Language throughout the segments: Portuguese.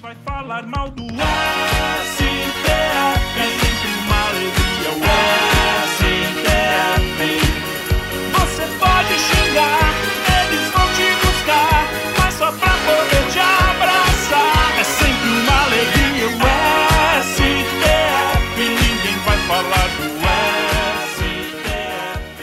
vai falar mal do STF. É sempre uma alegria o STF. Você pode xingar, eles vão te buscar, mas só pra poder te abraçar. É sempre uma alegria o STF. Ninguém vai falar do STF.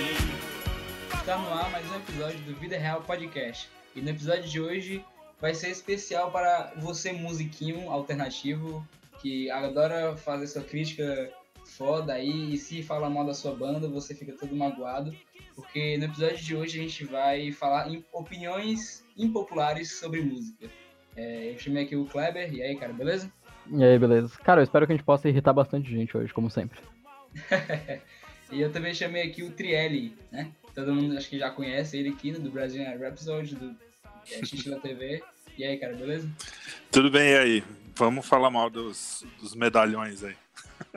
Está no ar mais um episódio do Vida Real Podcast. E no episódio de hoje vai ser especial para você, musiquinho alternativo, que adora fazer sua crítica foda aí, e se fala mal da sua banda, você fica todo magoado. Porque no episódio de hoje a gente vai falar em opiniões impopulares sobre música. É, eu chamei aqui o Kleber, e aí, cara, beleza? E aí, beleza? Cara, eu espero que a gente possa irritar bastante gente hoje, como sempre. e eu também chamei aqui o Trielli, né? Todo mundo acho que já conhece ele aqui, né? do Brazilian Rhapsody, do é, Xixi TV. E aí, cara, beleza? Tudo bem, e aí? Vamos falar mal dos, dos medalhões aí.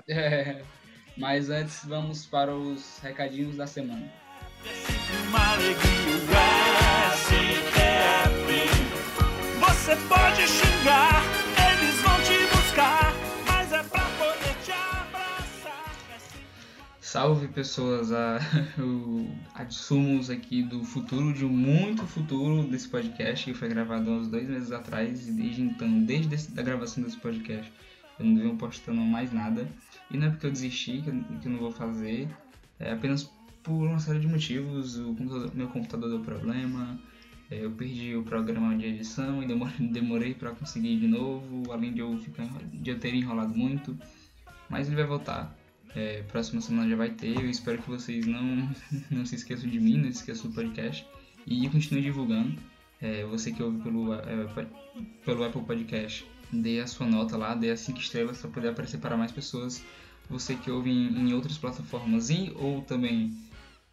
É, mas antes, vamos para os recadinhos da semana. Uma alegria o STF. Você pode xingar, Salve pessoas, a, o Adsumos aqui do futuro, de muito futuro desse podcast, que foi gravado há uns dois meses atrás, e desde então, desde a gravação desse podcast, eu não venho postando mais nada. E não é porque eu desisti, que eu, que eu não vou fazer, é apenas por uma série de motivos, o computador- meu computador deu problema, é, eu perdi o programa de edição e demorei, demorei para conseguir de novo, além de eu, ficar, de eu ter enrolado muito, mas ele vai voltar. É, próxima semana já vai ter. Eu espero que vocês não, não se esqueçam de mim, não se esqueçam do podcast. E continue divulgando. É, você que ouve pelo, é, pelo Apple Podcast, dê a sua nota lá, dê as 5 estrelas para poder aparecer para mais pessoas. Você que ouve em, em outras plataformas e ou também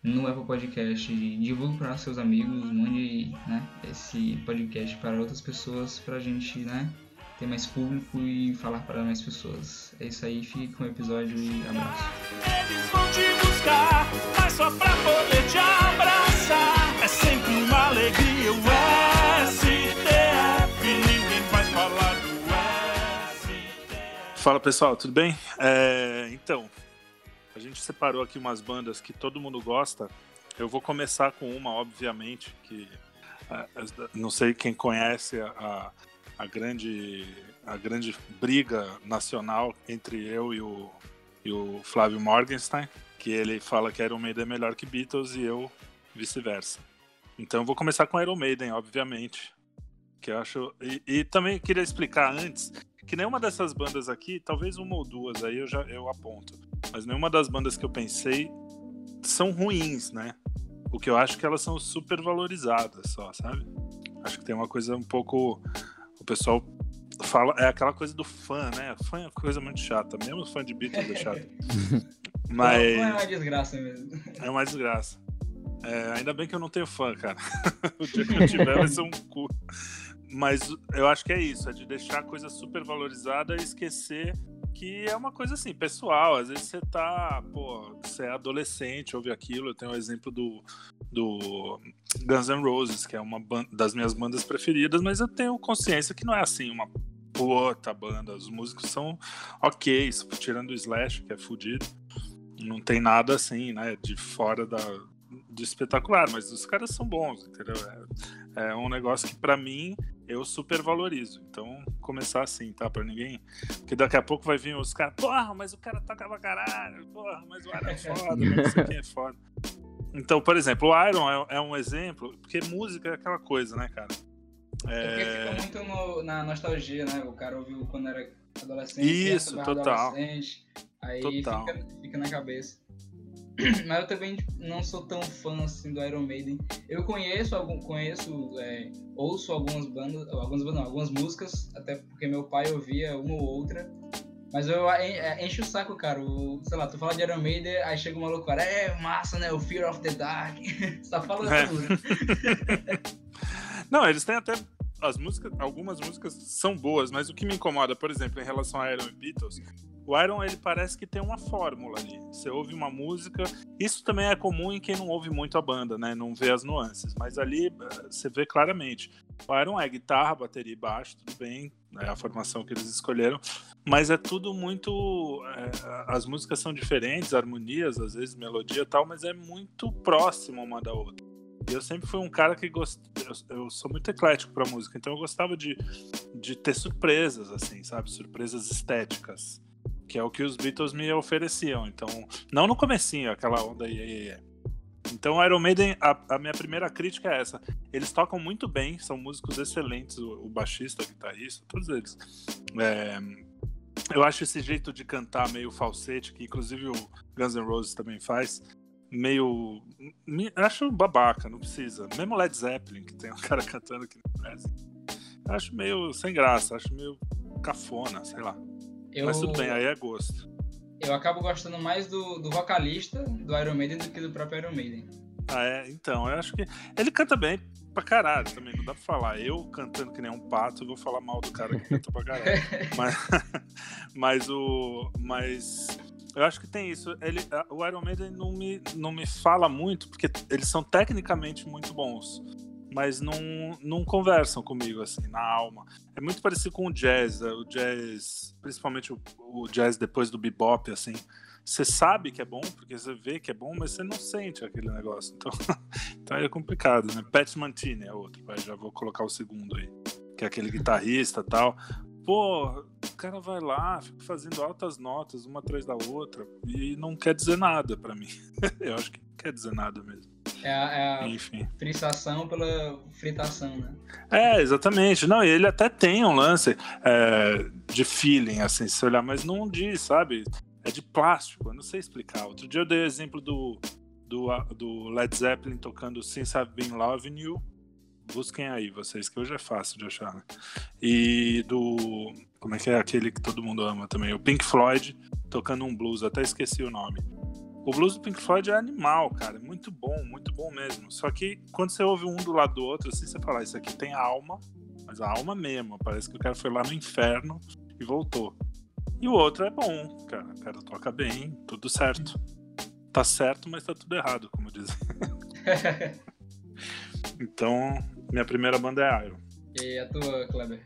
no Apple Podcast, divulgue para seus amigos, mande né, esse podcast para outras pessoas para a gente né, ter mais público e falar para mais pessoas. É isso aí, fique com o episódio e abraço. Eles vão te buscar, mas só pra poder te abraçar. É sempre uma alegria o STF. Ninguém vai falar do STF. Fala pessoal, tudo bem? É, então, a gente separou aqui umas bandas que todo mundo gosta. Eu vou começar com uma, obviamente, que é, não sei quem conhece a, a, grande, a grande briga nacional entre eu e o, e o Flávio Morgenstein, que ele fala que Iron Maiden é melhor que Beatles e eu vice-versa. Então eu vou começar com Iron Maiden, obviamente. Que eu acho. E, e também queria explicar antes que nenhuma dessas bandas aqui, talvez uma ou duas aí eu já eu aponto, mas nenhuma das bandas que eu pensei são ruins, né? O que eu acho que elas são super valorizadas só, sabe? Acho que tem uma coisa um pouco o pessoal fala é aquela coisa do fã, né? Fã é uma coisa muito chata, mesmo fã de Beatles é chato. Mas Não é uma desgraça mesmo. é uma desgraça. É, ainda bem que eu não tenho fã, cara. o dia que eu tiver vai ser um cu. Mas eu acho que é isso, é de deixar a coisa super valorizada e esquecer que é uma coisa assim, pessoal. Às vezes você tá, pô, você é adolescente, ouve aquilo. Eu tenho o exemplo do, do Guns N' Roses, que é uma das minhas bandas preferidas, mas eu tenho consciência que não é assim uma puta banda. Os músicos são ok, tirando o Slash, que é fudido. Não tem nada assim, né, de fora da, do espetacular, mas os caras são bons, entendeu? É, é um negócio que pra mim eu super valorizo. Então, começar assim, tá? Pra ninguém. Porque daqui a pouco vai vir os caras, porra, mas o cara toca pra caralho, porra, mas o Iron é foda, mas não sei quem é foda. Então, por exemplo, o Iron é, é um exemplo, porque música é aquela coisa, né, cara? É porque fica muito no- na nostalgia, né? O cara ouviu quando era adolescente. Isso, total. adolescente, aí Total. Fica, fica na cabeça. Mas eu também não sou tão fã assim do Iron Maiden. Eu conheço algum, conheço, é, ouço algumas bandas, algumas bandas, não, algumas músicas, até porque meu pai ouvia uma ou outra. Mas eu en- é, encho o saco, cara. O, sei lá, tu fala de Iron Maiden, aí chega uma loucura. É massa, né? O Fear of the Dark. Só fala É. Não, eles têm até. As músicas, algumas músicas são boas, mas o que me incomoda, por exemplo, em relação a Iron Beatles, o Iron ele parece que tem uma fórmula ali. Você ouve uma música, isso também é comum em quem não ouve muito a banda, né? Não vê as nuances, mas ali eh, você vê claramente. O Iron é guitarra, bateria e baixo, tudo bem, é a formação que eles escolheram, mas é tudo muito. é, as músicas são diferentes, harmonias, às vezes melodia e tal, mas é muito próximo uma da outra. Eu sempre fui um cara que gost... eu, sou muito eclético pra música, então eu gostava de, de ter surpresas, assim, sabe? Surpresas estéticas. Que é o que os Beatles me ofereciam. Então, não no comecinho, aquela onda aí. Então, Iron Maiden, a, a minha primeira crítica é essa. Eles tocam muito bem, são músicos excelentes, o, o baixista, o guitarrista, todos eles. É, eu acho esse jeito de cantar meio falsete, que inclusive o Guns N' Roses também faz, meio. me- acho babaca, não precisa. Mesmo Led Zeppelin, que tem um cara cantando aqui no Brasil. Acho meio sem graça, acho meio cafona, sei lá. Eu, Mas tudo bem, aí é gosto. eu acabo gostando mais do, do vocalista do Iron Maiden do que do próprio Iron Maiden. Ah, é? Então, eu acho que. Ele canta bem pra caralho também, não dá pra falar. Eu cantando que nem um pato, eu vou falar mal do cara que canta pra caralho. mas, mas o. Mas. Eu acho que tem isso. Ele, o Iron Maiden não me, não me fala muito, porque eles são tecnicamente muito bons. Mas não, não conversam comigo, assim, na alma. É muito parecido com o jazz. é, O jazz, principalmente o, o jazz depois do bebop, assim. Você sabe que é bom, porque você vê que é bom, mas você não sente aquele negócio. Então, então é complicado, né? Pat Mantini é outro, já vou colocar o segundo aí. Que é aquele guitarrista tal. Pô, o cara vai lá, fica fazendo altas notas, uma atrás da outra, e não quer dizer nada pra mim. Eu acho que não quer dizer nada mesmo. É a, é Enfim. fritação pela fritação, né? É, exatamente. Não, e ele até tem um lance é, de feeling, assim, se você olhar, mas não diz, sabe? É de plástico, eu não sei explicar. Outro dia eu dei o exemplo do, do, do Led Zeppelin tocando Since I've Been Loving You. Busquem aí, vocês, que hoje é fácil de achar, né? E do. Como é que é aquele que todo mundo ama também? O Pink Floyd tocando um blues, até esqueci o nome. O blues do Pink Floyd é animal, cara. É muito bom, muito bom mesmo. Só que quando você ouve um do lado do outro, assim, você fala, isso aqui tem alma, mas a alma mesmo. Parece que o cara foi lá no inferno e voltou. E o outro é bom, cara. O cara toca bem, tudo certo. Tá certo, mas tá tudo errado, como dizem. Então, minha primeira banda é Iron. E a tua, Kleber?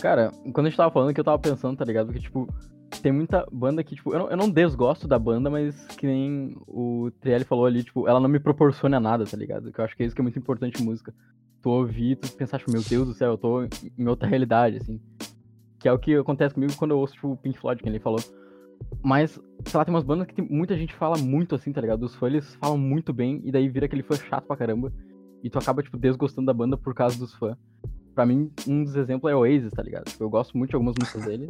Cara, quando a gente tava falando que eu tava pensando, tá ligado? Porque, tipo, tem muita banda que, tipo, eu não, eu não desgosto da banda, mas que nem o Trielli falou ali, tipo, ela não me proporciona nada, tá ligado? Que eu acho que é isso que é muito importante em música. Tu ouvir, tu pensar, tipo, meu Deus do céu, eu tô em outra realidade, assim. Que é o que acontece comigo quando eu ouço, tipo, o Pink Floyd, que ele falou. Mas, sei lá, tem umas bandas que tem- muita gente fala muito assim, tá ligado? Os fãs, eles falam muito bem, e daí vira aquele fã chato pra caramba. E tu acaba, tipo, desgostando da banda por causa dos fãs. Pra mim, um dos exemplos é o Oasis, tá ligado? Tipo, eu gosto muito de algumas músicas dele.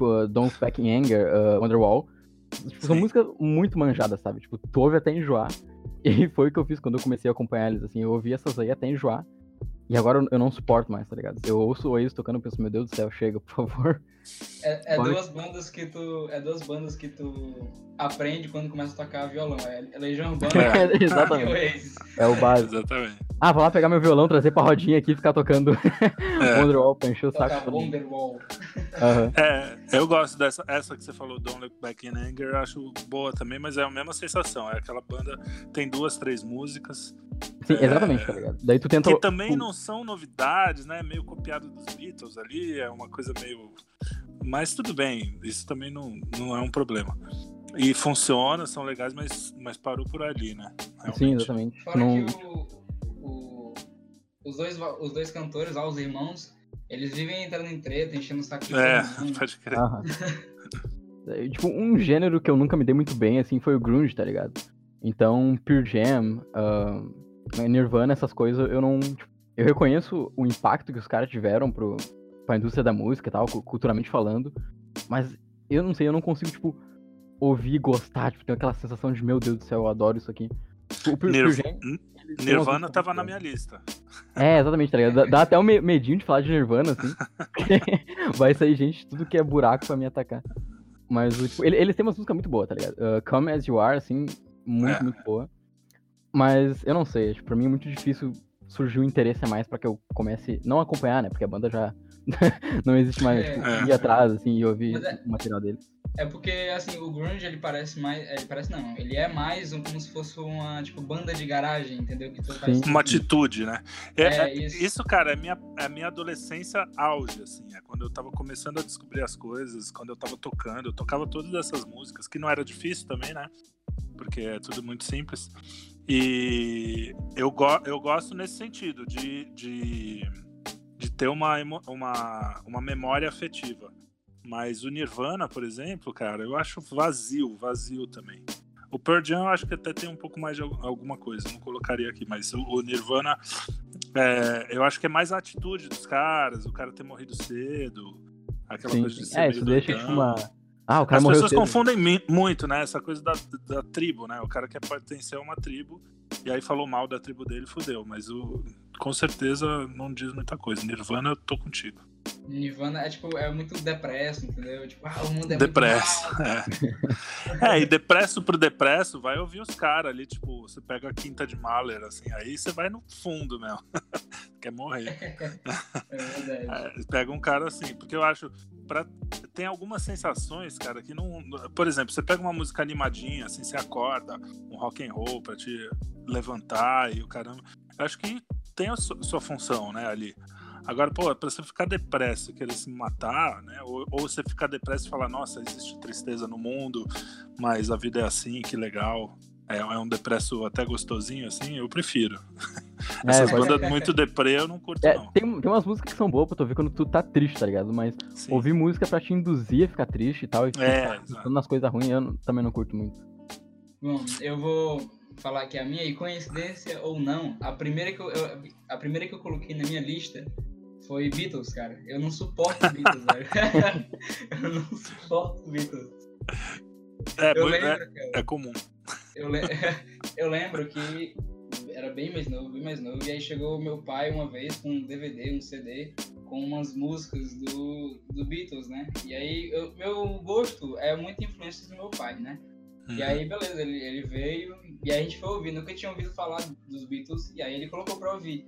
Tipo, uh, Don't Back in Anger, uh, Wonderwall. Tipo, são músicas muito manjadas, sabe? Tipo, tu ouve até enjoar. E foi o que eu fiz quando eu comecei a acompanhar eles, assim. Eu ouvi essas aí até enjoar. E agora eu- não suporto mais, tá ligado? Eu ouço o Oasis tocando e penso, meu Deus do céu, chega, por favor. É, é duas bandas que tu. É duas bandas que tu aprende quando começa a tocar violão. É Legião Urbana É, e exatamente. É o básico. Exatamente. Ah, vou lá pegar meu violão, trazer pra rodinha aqui e ficar tocando É. Wonderwall pra encher o saco. Tocar. Wonderwall. Aham. É, eu gosto dessa. Essa que você falou, Don't Look Back in Anger, eu acho boa também, mas é a mesma sensação. É aquela banda, tem duas, três músicas, Sim, exatamente, tá ligado? Daí tu tenta. que também não são novidades, né? Meio copiado dos Beatles ali, é uma coisa meio. Mas tudo bem, isso também não, não é um problema. E funciona, são legais, mas, mas parou por ali, né? Sim, Realmente. exatamente. Fora Não... que o, o- os, dois, os dois cantores lá, os irmãos, eles vivem entrando em treta, enchendo o saco de É, pode crer. É, Tipo, um gênero que eu nunca me dei muito bem, assim, foi o grunge, tá ligado? Então, Pure Jam, ah, Nirvana, essas coisas, eu não... tipo, eu reconheço o impacto que os caras tiveram pro, pra indústria da música e tal, cu- culturalmente falando, mas eu não sei, eu não consigo, tipo, ouvir e gostar, tipo, ter aquela sensação de, meu Deus do céu, eu adoro isso aqui. Tipo, o Nirv- umas Nirvana tava na minha lista. É, exatamente, tá ligado? Dá, até um me- medinho de falar de Nirvana, assim. Vai sair gente, tudo que é buraco pra me atacar. Mas, tipo, ele- eles têm uma música muito boa, tá ligado? Uh, Come As You Are, assim, muito, É. muito boa. Mas, eu não sei, tipo, pra mim é muito difícil surgir o interesse a mais pra que eu comece, não acompanhar, né? Porque a banda já não existe mais, É. tipo, É. ir atrás, assim, e ouvir é- o material deles. É porque, assim, o grunge, ele parece mais... Ele parece não, ele é mais um, como se fosse uma, tipo, banda de garagem, entendeu? Que tu faz... Uma atitude, né? É, É, é- isso. isso. cara, é minha, é minha adolescência auge, assim. É quando eu tava começando a descobrir as coisas, quando eu tava tocando. Eu tocava todas essas músicas, que não era difícil também, né? Porque é tudo muito simples. E eu, go eu gosto nesse sentido, de, de, de ter uma, uma, uma memória afetiva. Mas o Nirvana, por exemplo, cara, eu acho vazio, vazio também. O Pearl Jam eu acho que até tem um pouco mais de al- alguma coisa, não colocaria aqui, mas o, Nirvana, é, eu acho que é mais a atitude dos caras, o cara ter morrido cedo, aquela Sim, coisa de ser É, isso deixa tipo uma. Ah, o cara As pessoas cedo. confundem muito, né? Essa coisa da, da tribo, né? O cara quer pertencer a uma tribo e aí falou mal da tribo dele, fudeu. Mas o, com certeza não diz muita coisa. Nirvana, eu tô contigo. Nirvana é, tipo, é muito depresso, entendeu? Tipo, ah, o mundo é depresso. É. é, e depresso pro depresso, vai ouvir os caras ali, tipo, você pega a quinta de Mahler, assim, aí você vai no fundo mesmo. quer morrer. É verdade. É, pega um cara assim, porque eu acho. Pra, tem algumas sensações, cara, que não. Por exemplo, você pega uma música animadinha, assim, você acorda, um rock and roll pra te levantar e o caramba. Eu acho que tem a su- sua função, né, ali. Agora, pô, pra você ficar depresso e querer se matar, né? Ou, ou você ficar depresso e falar, nossa, existe tristeza no mundo, mas a vida é assim, que legal. É, é um depresso até gostosinho, assim, eu prefiro. É, Essas pode- bandas muito deprê eu não curto, É, não. tem, tem umas músicas que são boas pra tu ouvir quando tu tá triste, tá ligado? Mas Sim. ouvir música pra te induzir a ficar triste e tal, e É, ficar pensando nas coisas ruins, eu não- também não curto muito. Bom, eu vou falar aqui a minha, e coincidência ou não, a primeira que eu, eu- a primeira que eu coloquei na minha lista foi Beatles, cara. Eu não suporto Beatles, velho. eu não suporto Beatles. É, Eu é- lembro, cara. é comum. Eu, le- eu lembro que era bem mais novo, bem mais novo, e aí chegou meu pai uma vez com um DVD, um CD, com umas músicas do, do Beatles, né? E aí, eu- meu gosto é muito influência do meu pai, né? Uhum. E aí, beleza, ele, ele veio, e aí a gente foi ouvir, nunca tinha ouvido falar dos Beatles, e aí ele colocou pra ouvir.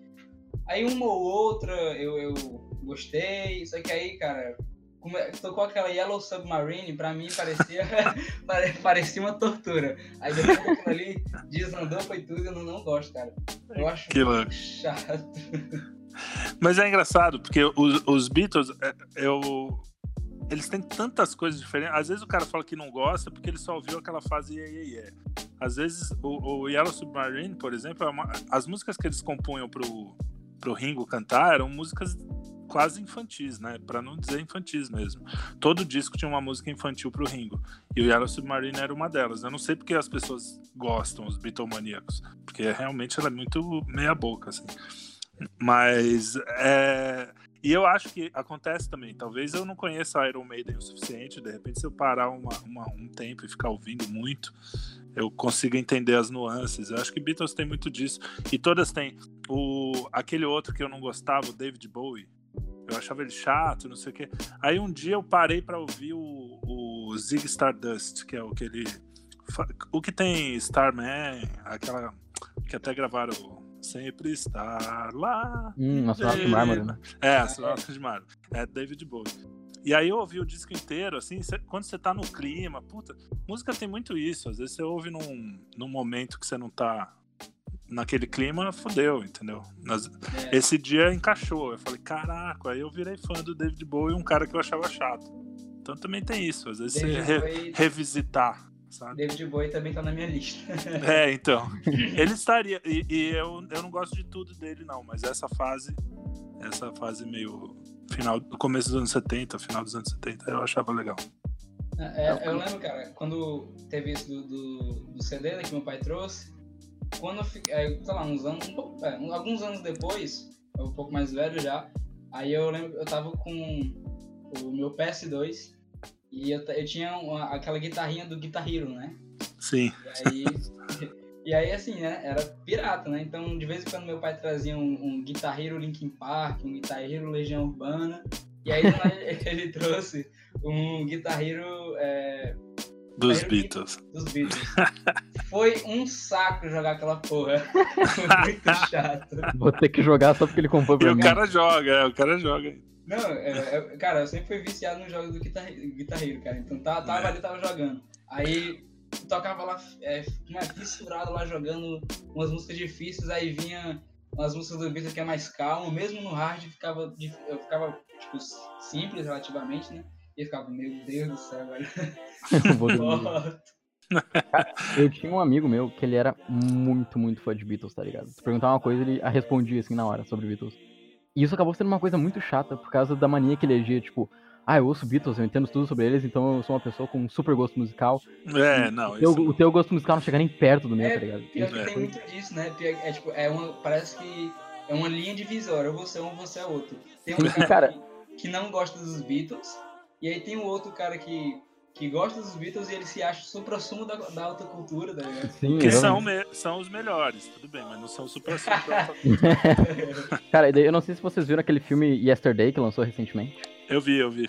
Aí uma ou outra eu, eu gostei, só que aí, cara, come- tocou aquela Yellow Submarine, pra mim parecia, pare- parecia uma tortura. Aí depois daquilo ali, desandou, foi tudo, eu não, não gosto, cara. Eu acho Que chato. Mas é engraçado, porque os, os Beatles, é, eu. Eles têm tantas coisas diferentes. Às vezes o cara fala que não gosta porque ele só ouviu aquela fase yeah, yeah, yeah. Às vezes o, o Yellow Submarine, por exemplo, é uma- as músicas que eles compunham pro, pro Ringo cantar eram músicas quase infantis, né? Pra não dizer infantis mesmo. Todo disco tinha uma música infantil pro Ringo. E o Yellow Submarine era uma delas. Eu não sei porque as pessoas gostam, os Beatlemaníacos. Porque realmente ela é muito meia boca, assim. Mas é. E eu acho que acontece também. Talvez eu não conheça Iron Maiden o suficiente. De repente, se eu parar uma- uma- um tempo e ficar ouvindo muito, eu consigo entender as nuances. Eu acho que Beatles tem muito disso. E todas têm. O, aquele outro que eu não gostava, o David Bowie. Eu achava ele chato, não sei o quê. Aí um dia eu parei pra ouvir o, o Zig Stardust, que é o que ele. O que tem Starman, aquela. Que até gravaram Sempre estar lá. Hum, astronauta de mármore, né? É, astronauta de mármore. É David Bowie. E aí eu ouvi o disco inteiro, assim, cê- quando você tá no clima, puta, música tem muito isso. Às vezes você ouve num, num momento que você não tá naquele clima, fodeu, entendeu? Nas- É, esse dia encaixou. Eu falei, caraca, aí eu virei fã do David Bowie, um cara que eu achava chato. Então também tem isso, às vezes você David re- Bowie, revisitar, sabe? David Bowie também tá na minha lista. É, então. Ele estaria. E, e eu, eu não gosto de tudo dele, não, mas essa fase, essa fase meio. Final, do começo dos anos 70, final dos anos 70, eu achava legal. É, eu lembro, cara, quando teve isso do, do, do CD né, que meu pai trouxe, quando eu fiquei, é, sei lá, uns anos, um é, um- alguns anos depois, eu um pouco mais velho já, aí eu lembro, eu tava com o meu PS2 e eu, eu tinha uma- aquela guitarrinha do Guitar Hero, né? Sim. E aí, e aí, assim, né? Era pirata, né? Então, de vez em quando, meu pai trazia um, um Guitar Hero Linkin Park, um Guitar Hero Legião Urbana. E aí, ele trouxe um Guitar Hero é, Dos Beatles. dos Beatles. Foi um saco jogar aquela porra. Foi muito chato. Vou ter que jogar só porque ele comprou E pra o mim. cara joga, é, o cara joga. Não, é, é- cara, eu sempre fui viciado nos jogos do guitarre- guitarreiro, cara. Então tá, tava É. ali, tava jogando. Aí tocava lá, é, uma fissurado lá jogando umas músicas difíceis, aí vinha umas músicas do Beatles que é mais calmo, mesmo no hard ficava, eu ficava, tipo, simples relativamente, né? E eu ficava, meu Deus do céu, velho. Eu tinha um amigo meu que ele era muito, muito fã de Beatles, tá ligado? Se perguntar uma coisa, ele a respondia assim na hora sobre Beatles. E isso acabou sendo uma coisa muito chata por causa da mania que ele agia, tipo, ah, eu ouço Beatles, eu entendo tudo sobre eles, então eu sou uma pessoa com um super gosto musical. É, não, o, teu, isso o teu gosto musical não chega nem perto do meu, É, tá ligado? Pior que É. tem muito disso, né? Pior, é tipo, é uma, parece que é uma linha divisória, ou você é um, ou você é outro. Tem um cara, cara. Que, que não gosta dos Beatles, e aí tem um outro cara que, que gosta dos Beatles e ele se acha o supra-sumo da, da alta cultura, tá ligado? Sim, que são, me- são os melhores, tudo bem, mas não são super Cara, e daí eu não sei se vocês viram aquele filme Yesterday que lançou recentemente. Eu vi, eu vi.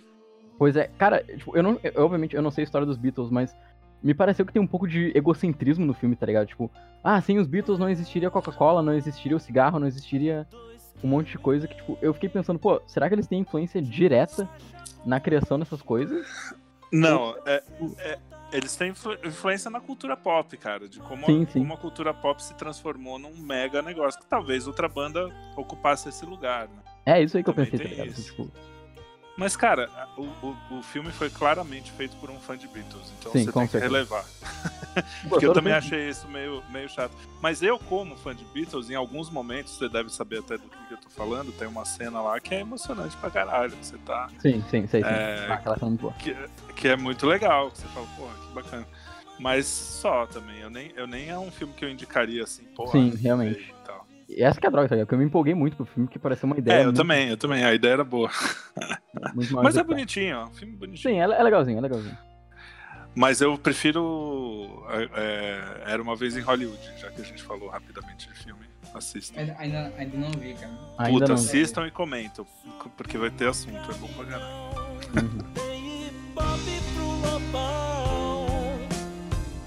Pois é, cara, tipo, eu não. eu, obviamente, eu não sei a história dos Beatles, mas me pareceu que tem um pouco de egocentrismo no filme, tá ligado? Tipo, ah, sem os Beatles não existiria Coca-Cola, não existiria o cigarro, não existiria um monte de coisa que, tipo, eu fiquei pensando, pô, será que eles têm influência direta na criação dessas coisas? Não, é, é- eles têm influ- influência na cultura pop, cara, de como, Sim, a, sim. como a cultura pop se transformou num mega negócio, que talvez outra banda ocupasse esse lugar, né? É isso aí que eu Também pensei, tá ligado? isso. Tipo, Mas, cara, o, o, o filme foi claramente feito por um fã de Beatles, então Sim, você tem que certeza. relevar. pô, Porque eu também achei isso meio, meio chato. Mas eu, como fã de Beatles, em alguns momentos, você deve saber até do que, que eu tô falando, tem uma cena lá que é emocionante pra caralho. que Você tá. Sim, sim, sei, sim. É, Ah, aquela cena muito boa. Que, que é muito legal, que você fala, porra, que bacana. Mas só também, eu nem, eu nem é um filme que eu indicaria assim, porra. Sim, ver realmente. Essa que é a droga, tá ligado? Porque eu me empolguei muito pro filme, que pareceu uma ideia. É, eu muito, também, eu também, a ideia era boa. Mas é bonitinho, ó, um filme bonitinho. Sim, é, é legalzinho, é legalzinho. Mas eu prefiro é, é, Era Uma Vez em Hollywood, já que a gente falou rapidamente de filme. Assistam. Ainda, ainda, ainda não vi, cara. Ainda Puta, não. assistam e comentam, porque vai ter assunto, é bom pra caralho. Uhum.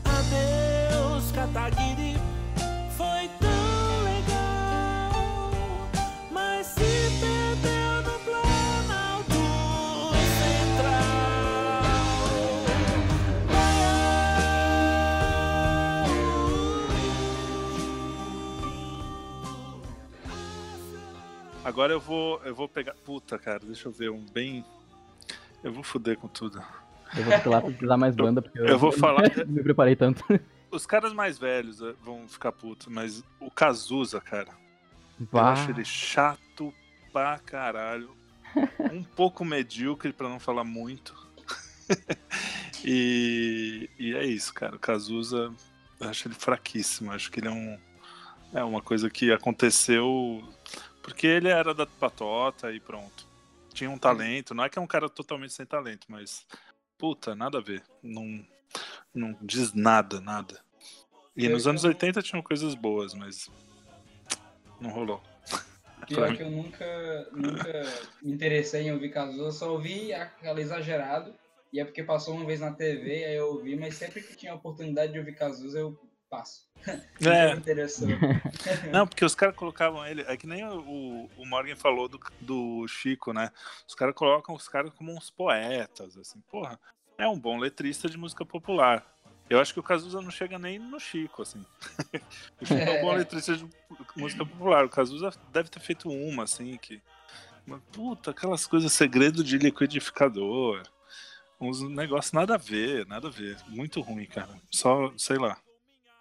Adeus, Kataguiri. Agora eu vou, eu vou pegar. Puta, cara, deixa eu ver um bem. Eu vou foder com tudo. Eu vou lá pesquisar mais banda, porque eu, Eu vou falar. não me preparei tanto. Os caras mais velhos eh, vão ficar putos, mas o Cazuza, cara, eu Bah, acho ele chato pra caralho. Um pouco medíocre, pra não falar muito. e, e é isso, cara. O Cazuza, eu acho ele fraquíssimo. Acho que ele é um. É uma coisa que aconteceu porque ele era da Patota e pronto. Tinha um talento. Não é que é um cara totalmente sem talento, mas. Puta, nada a ver. Não, não diz nada, nada. E nos anos 80 tinham coisas boas, mas. Não rolou. Pior que eu nunca, nunca me interessei em ouvir Cazuza, eu só ouvi aquela exagerado. E é porque passou uma vez na TV, aí eu ouvi, mas sempre que tinha a oportunidade de ouvir Cazuza, eu passo. É, me interessou. Não, porque os caras colocavam ele. É que nem o, o Morgan falou do, do Chico, né? Os caras colocam os caras como uns poetas, assim. Porra, é um bom letrista de música popular. Eu acho que o Cazuza não chega nem no Chico, assim. o Chico é um bom É. letrista de música popular. O Cazuza deve ter feito uma, assim, que. Mas, puta, aquelas coisas, segredo de liquidificador. Uns negócios nada a ver, nada a ver. Muito ruim, cara. Só, sei lá.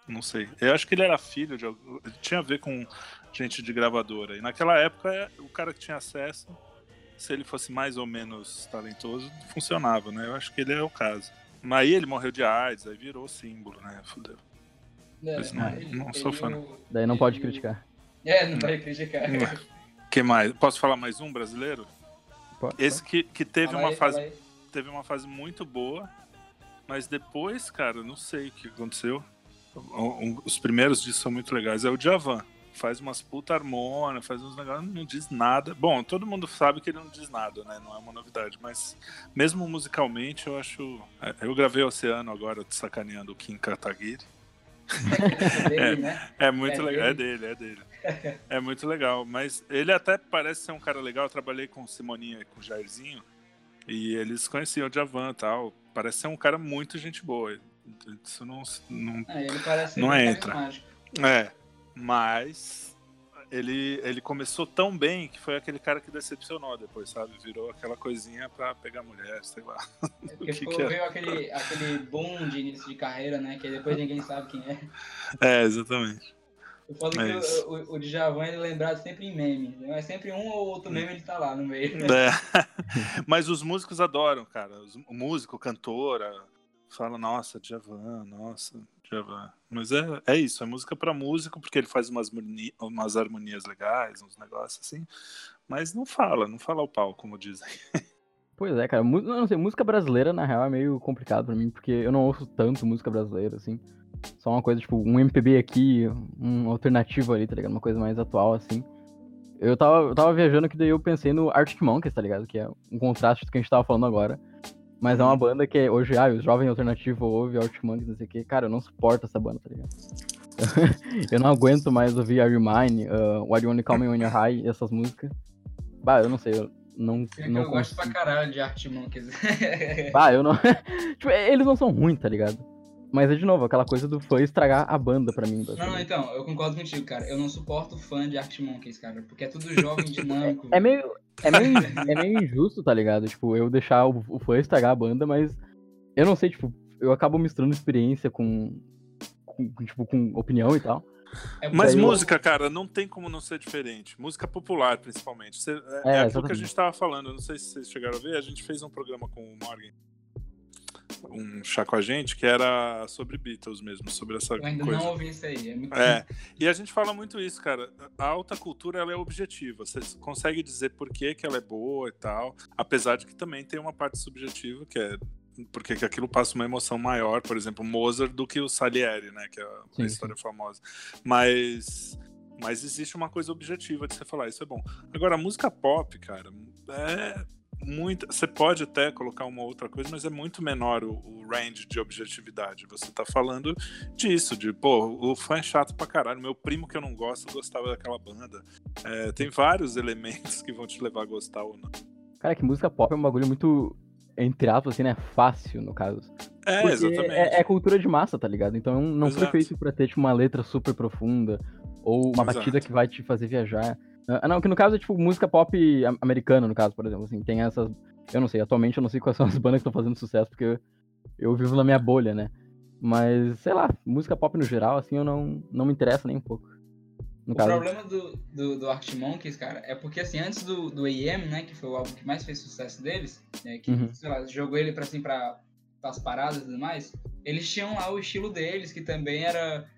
Não sei. Eu acho que ele era filho de algum. Tinha a ver com gente de gravadora. E naquela época, o cara que tinha acesso, se ele fosse mais ou menos talentoso, funcionava, né? Eu acho que ele é o caso. Mas aí ele morreu de AIDS, aí virou símbolo, né? Fudeu. Mas não- não sou fã, não. Daí não pode ele- criticar. É, não pode criticar. que mais? Posso falar mais um brasileiro? Pode, Esse que, que teve Fala uma aí, fase teve uma fase muito boa, mas depois, cara, não sei o que aconteceu. Um- os primeiros discos são muito legais. É o Djavan. Faz umas puta harmonia, faz uns negócios, não diz nada. Bom, todo mundo sabe que ele não diz nada, né? Não é uma novidade, mas mesmo musicalmente eu acho. é, Eu gravei Oceano agora, sacaneando o Kim Kataguiri. É dele, né? É muito É legal, é dele? dele, é dele. É muito legal. Mas ele até parece ser um cara legal. Eu trabalhei com Simoninha e com o Jairzinho. E eles conheciam o Javan e tal. Parece ser um cara muito gente boa. Isso não. não É, ele parece Não entra. é. Mas ele, ele começou tão bem que foi aquele cara que decepcionou depois, sabe? Virou aquela coisinha pra pegar mulher, sei lá. É porque que que é? veio aquele, aquele boom de início de carreira, né? Que depois ninguém sabe quem é. É, exatamente. O foda É é que isso. o, o, o Djavan é lembrado sempre em meme. Mas sempre um ou outro meme ele tá lá no meio. É. Mas os músicos adoram, cara. Os- O músico, cantora, fala, nossa, Djavan, nossa, Djavan. Mas é, é isso, é música pra músico, porque ele faz umas, umas harmonias legais, uns negócios assim. Mas não fala, não fala o pau, como dizem. Pois é, cara. Não sei, música brasileira, na real, é meio complicado pra mim, porque eu não ouço tanto música brasileira, assim. Só uma coisa, tipo, um MPB aqui, um alternativo ali, tá ligado? Uma coisa mais atual, assim. Eu tava, eu tava viajando que daí eu pensei no Arctic Monkeys, tá ligado? Que é um contraste do que a gente tava falando agora. Mas é uma banda que hoje, ah, os jovens alternativos ouvem Arctic Monkeys, não sei o quê. Cara, eu não suporto essa banda, tá ligado? eu não aguento mais ouvir Are You Mine, uh, Why You Only Call Me When You're High, essas músicas. Bah, eu não sei, eu não, que não eu gosto pra caralho de Art Monkeys. Ah, eu não. tipo, eles não são ruins, tá ligado? Mas é de novo, aquela coisa do fã estragar a banda pra mim. Não, não, então, eu concordo contigo, cara. Eu não suporto fã de Art Monkeys, cara. Porque é tudo jovem, dinâmico. É meio, é, meio, é meio injusto, tá ligado? Tipo, eu deixar o, o fã estragar a banda, mas eu não sei, tipo, eu acabo misturando experiência com, com, tipo, com opinião e tal. É Mas música, cara, não tem como não ser diferente. Música popular, principalmente. Cê- é, É, é aquilo que a exatamente. gente tava falando. eu Não sei se vocês chegaram a ver. A gente fez um programa com o Morgan, um chá com a gente, que era sobre Beatles mesmo, sobre essa Eu ainda coisa. não ouvi isso aí. É muito É, e a gente fala muito isso, cara. A alta cultura ela é objetiva. Você consegue dizer por que, que ela é boa e tal. Apesar de que também tem uma parte subjetiva, que é porque que aquilo passa uma emoção maior, por exemplo, Mozart, do que o Salieri, né? Que é a Sim, história famosa. Mas. Mas existe uma coisa objetiva de você falar, isso é bom. Agora, a música pop, cara, é muito. Você pode até colocar uma outra coisa, mas é muito menor o, o range de objetividade. Você tá falando disso, de, pô, o fã é chato pra caralho. Meu primo que eu não gosto gostava daquela banda. É, tem vários elementos que vão te levar a gostar ou não. Cara, que música pop é um bagulho muito, entre aspas, assim, né? Fácil, no caso. É, Porque exatamente. É, é cultura de massa, tá ligado? Então não foi Exato. feito pra ter, tipo, uma letra super profunda ou uma Exato. batida que vai te fazer viajar. Ah, não, que no caso é, tipo, música pop am- americana, no caso, por exemplo, assim. Tem essas... Eu não sei, atualmente eu não sei quais são as bandas que estão fazendo sucesso, porque eu, eu vivo na minha bolha, né? Mas, sei lá, música pop no geral, assim, eu não, não me interessa nem um pouco. No O caso, problema do, do, do Arctic Monkeys, cara, é porque assim, antes do, do AM, né, que foi o álbum que mais fez sucesso deles, né, que, Uhum. sei lá, jogou ele pra, assim, pra, pras paradas e tudo mais, eles tinham lá o estilo deles, que também era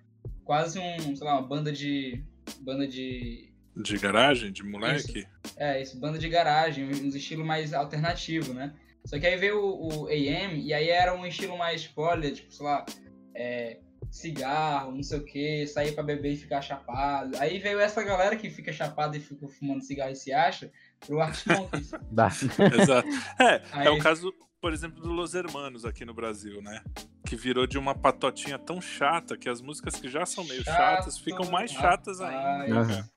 quase um, sei lá, uma banda de. banda de. De garagem, de moleque. É, isso, banda de garagem, um estilo mais alternativo, né? Só que aí veio o, o AM, e aí era um estilo mais, tipo, olha, tipo, sei lá, é, cigarro, não sei o que, sair pra beber e ficar chapado. Aí veio essa galera que fica chapada e fica fumando cigarro e se acha, pro dá. Exato. É, é Aí- o caso, por exemplo, do Los Hermanos aqui no Brasil, né? Que virou de uma patotinha tão chata que as músicas que já são meio chatas Chato, ficam mais chatas rapaz. ainda. Aham.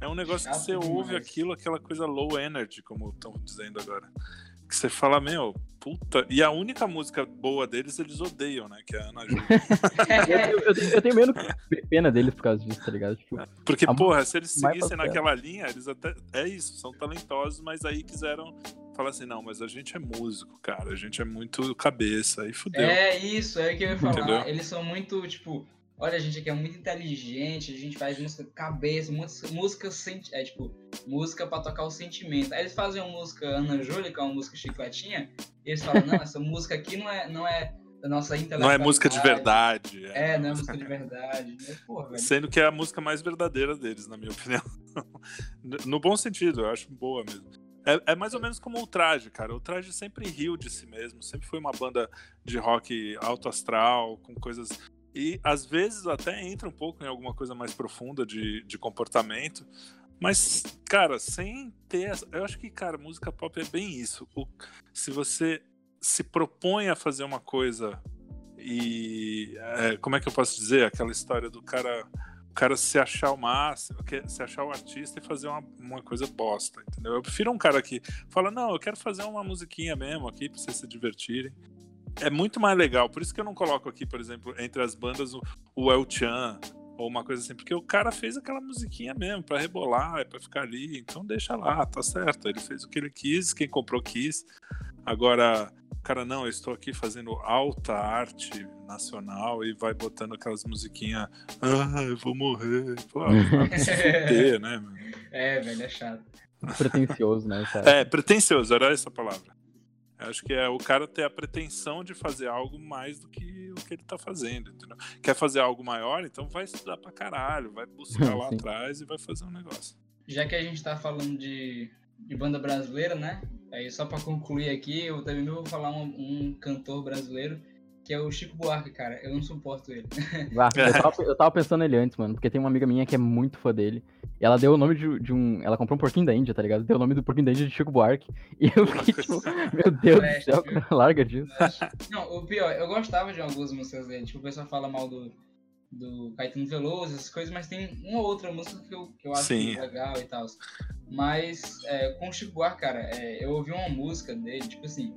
É um negócio que você ouve aquilo, aquela coisa low energy, como estão dizendo agora. Que você fala, meu, puta. E a única música boa deles eles odeiam, né? Que é a Ana Júlia. Eu, eu- eu tenho- menos pena deles por causa disso, tá ligado? Tipo, Porque, A porra, se eles seguissem naquela linha, eles até. É isso, são talentosos, mas aí quiseram falar assim: não, mas a gente é músico, cara, a gente é muito cabeça, aí fudeu. É isso, é o que eu ia falar. Entendeu? Eles são muito, tipo, olha, a gente aqui é muito inteligente, a gente faz música cabeça, música, música senti é tipo, música pra tocar o sentimento. Aí eles fazem uma música Ana Júlia, que é uma música chicletinha, e eles falam, não, essa música aqui não é, não é da nossa. Não é música de verdade. É, não é música de verdade. É, porra. Sendo que é a música mais verdadeira deles, na minha opinião. no bom sentido, eu acho boa mesmo. É, é mais ou menos como o Traje, cara. O Traje sempre riu de si mesmo, sempre foi uma banda de rock alto astral, com coisas. E às vezes até entra um pouco em alguma coisa mais profunda de, de comportamento. Mas, cara, sem ter. essa- Eu acho que, cara, música pop é bem isso. O- se você se propõe a fazer uma coisa e. é, como é que eu posso dizer? Aquela história do cara o cara se achar o máximo, se achar o artista e fazer uma, uma coisa bosta, entendeu? Eu prefiro um cara que fala, não, eu quero fazer uma musiquinha mesmo aqui pra vocês se divertirem. É muito mais legal, por isso que eu não coloco aqui, por exemplo, entre as bandas o, o El Chan ou uma coisa assim, porque o cara fez aquela musiquinha mesmo pra rebolar, é pra ficar ali, então deixa lá, tá certo. Ele fez o que ele quis, quem comprou quis. Agora, cara, não, eu estou aqui fazendo alta arte nacional e vai botando aquelas musiquinhas, ah, eu vou morrer. Pô, se fuder, né, meu? É, velho, é chato. Pretencioso, né, cara? É, pretencioso, era essa a palavra. Eu acho que é o cara ter a pretensão de fazer algo mais do que o que ele tá fazendo, entendeu? Quer fazer algo maior, então vai estudar pra caralho, vai buscar lá atrás e vai fazer um negócio. Já que a gente tá falando de, de banda brasileira, né? Aí só pra concluir aqui, eu também vou falar um, um cantor brasileiro, que é o Chico Buarque, cara. Eu não suporto ele. Ah, eu, tava, eu tava pensando nele antes, mano, porque tem uma amiga minha que é muito fã dele. E ela deu o nome de, de um. Ela comprou um porquinho da Índia, tá ligado? Deu o nome do porquinho da Índia de Chico Buarque. E eu fiquei tipo, meu Deus do Trash, céu, viu? larga disso. Não, o pior, eu gostava de algumas músicas dele. Tipo, o pessoal fala mal do, do Caetano Veloso, essas coisas, mas tem uma ou outra música que eu, que eu acho Sim. legal e tal. Mas é, com o Chico Buarque, cara, é, eu ouvi uma música dele, tipo assim,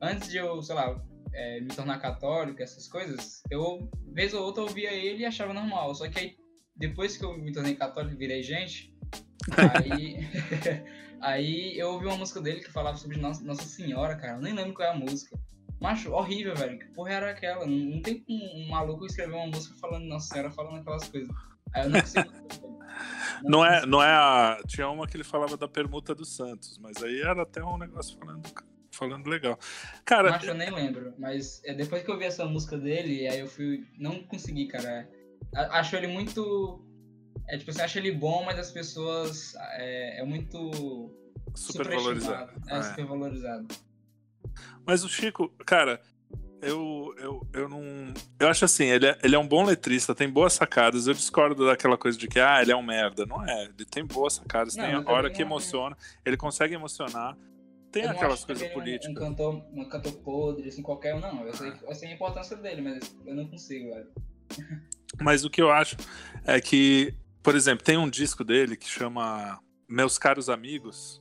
antes de eu, sei lá, é, me tornar católico, essas coisas, eu, vez ou outra, ouvia ele e achava normal. Só que aí, depois que eu me tornei católico e virei gente, aí, aí eu ouvi uma música dele que falava sobre Nossa, Nossa Senhora, cara. Eu nem lembro qual é a música. Macho, horrível, velho. Que porra era aquela? Não, não tem como um maluco escrever uma música falando Nossa Senhora, falando aquelas coisas. Aí eu não consigo. velho. Não é, não é a. Tinha uma que ele falava da permuta dos Santos, mas aí era até um negócio falando, falando legal. Cara, Macho, eu nem lembro. Mas é, depois que eu vi essa música dele, aí eu fui. Não consegui, cara. Acho ele muito. É tipo, você acha ele bom, mas as pessoas. É, é muito. super valorizado. É, É. super valorizado. Mas o Chico, cara, eu, eu, eu não. Eu acho assim, ele é, ele é um bom letrista, tem boas sacadas. Eu discordo daquela coisa de que, ah, ele é um merda. Não é. Ele tem boas sacadas, Não, tem hora que não- emociona, ele consegue emocionar. Tem aquelas coisas um- políticas. Um cantor, um cantor podre, assim, qualquer um, não. Eu sei, eu sei a importância dele, mas eu não consigo, velho. Mas o que eu acho é que, por exemplo, tem um disco dele que chama Meus Caros Amigos,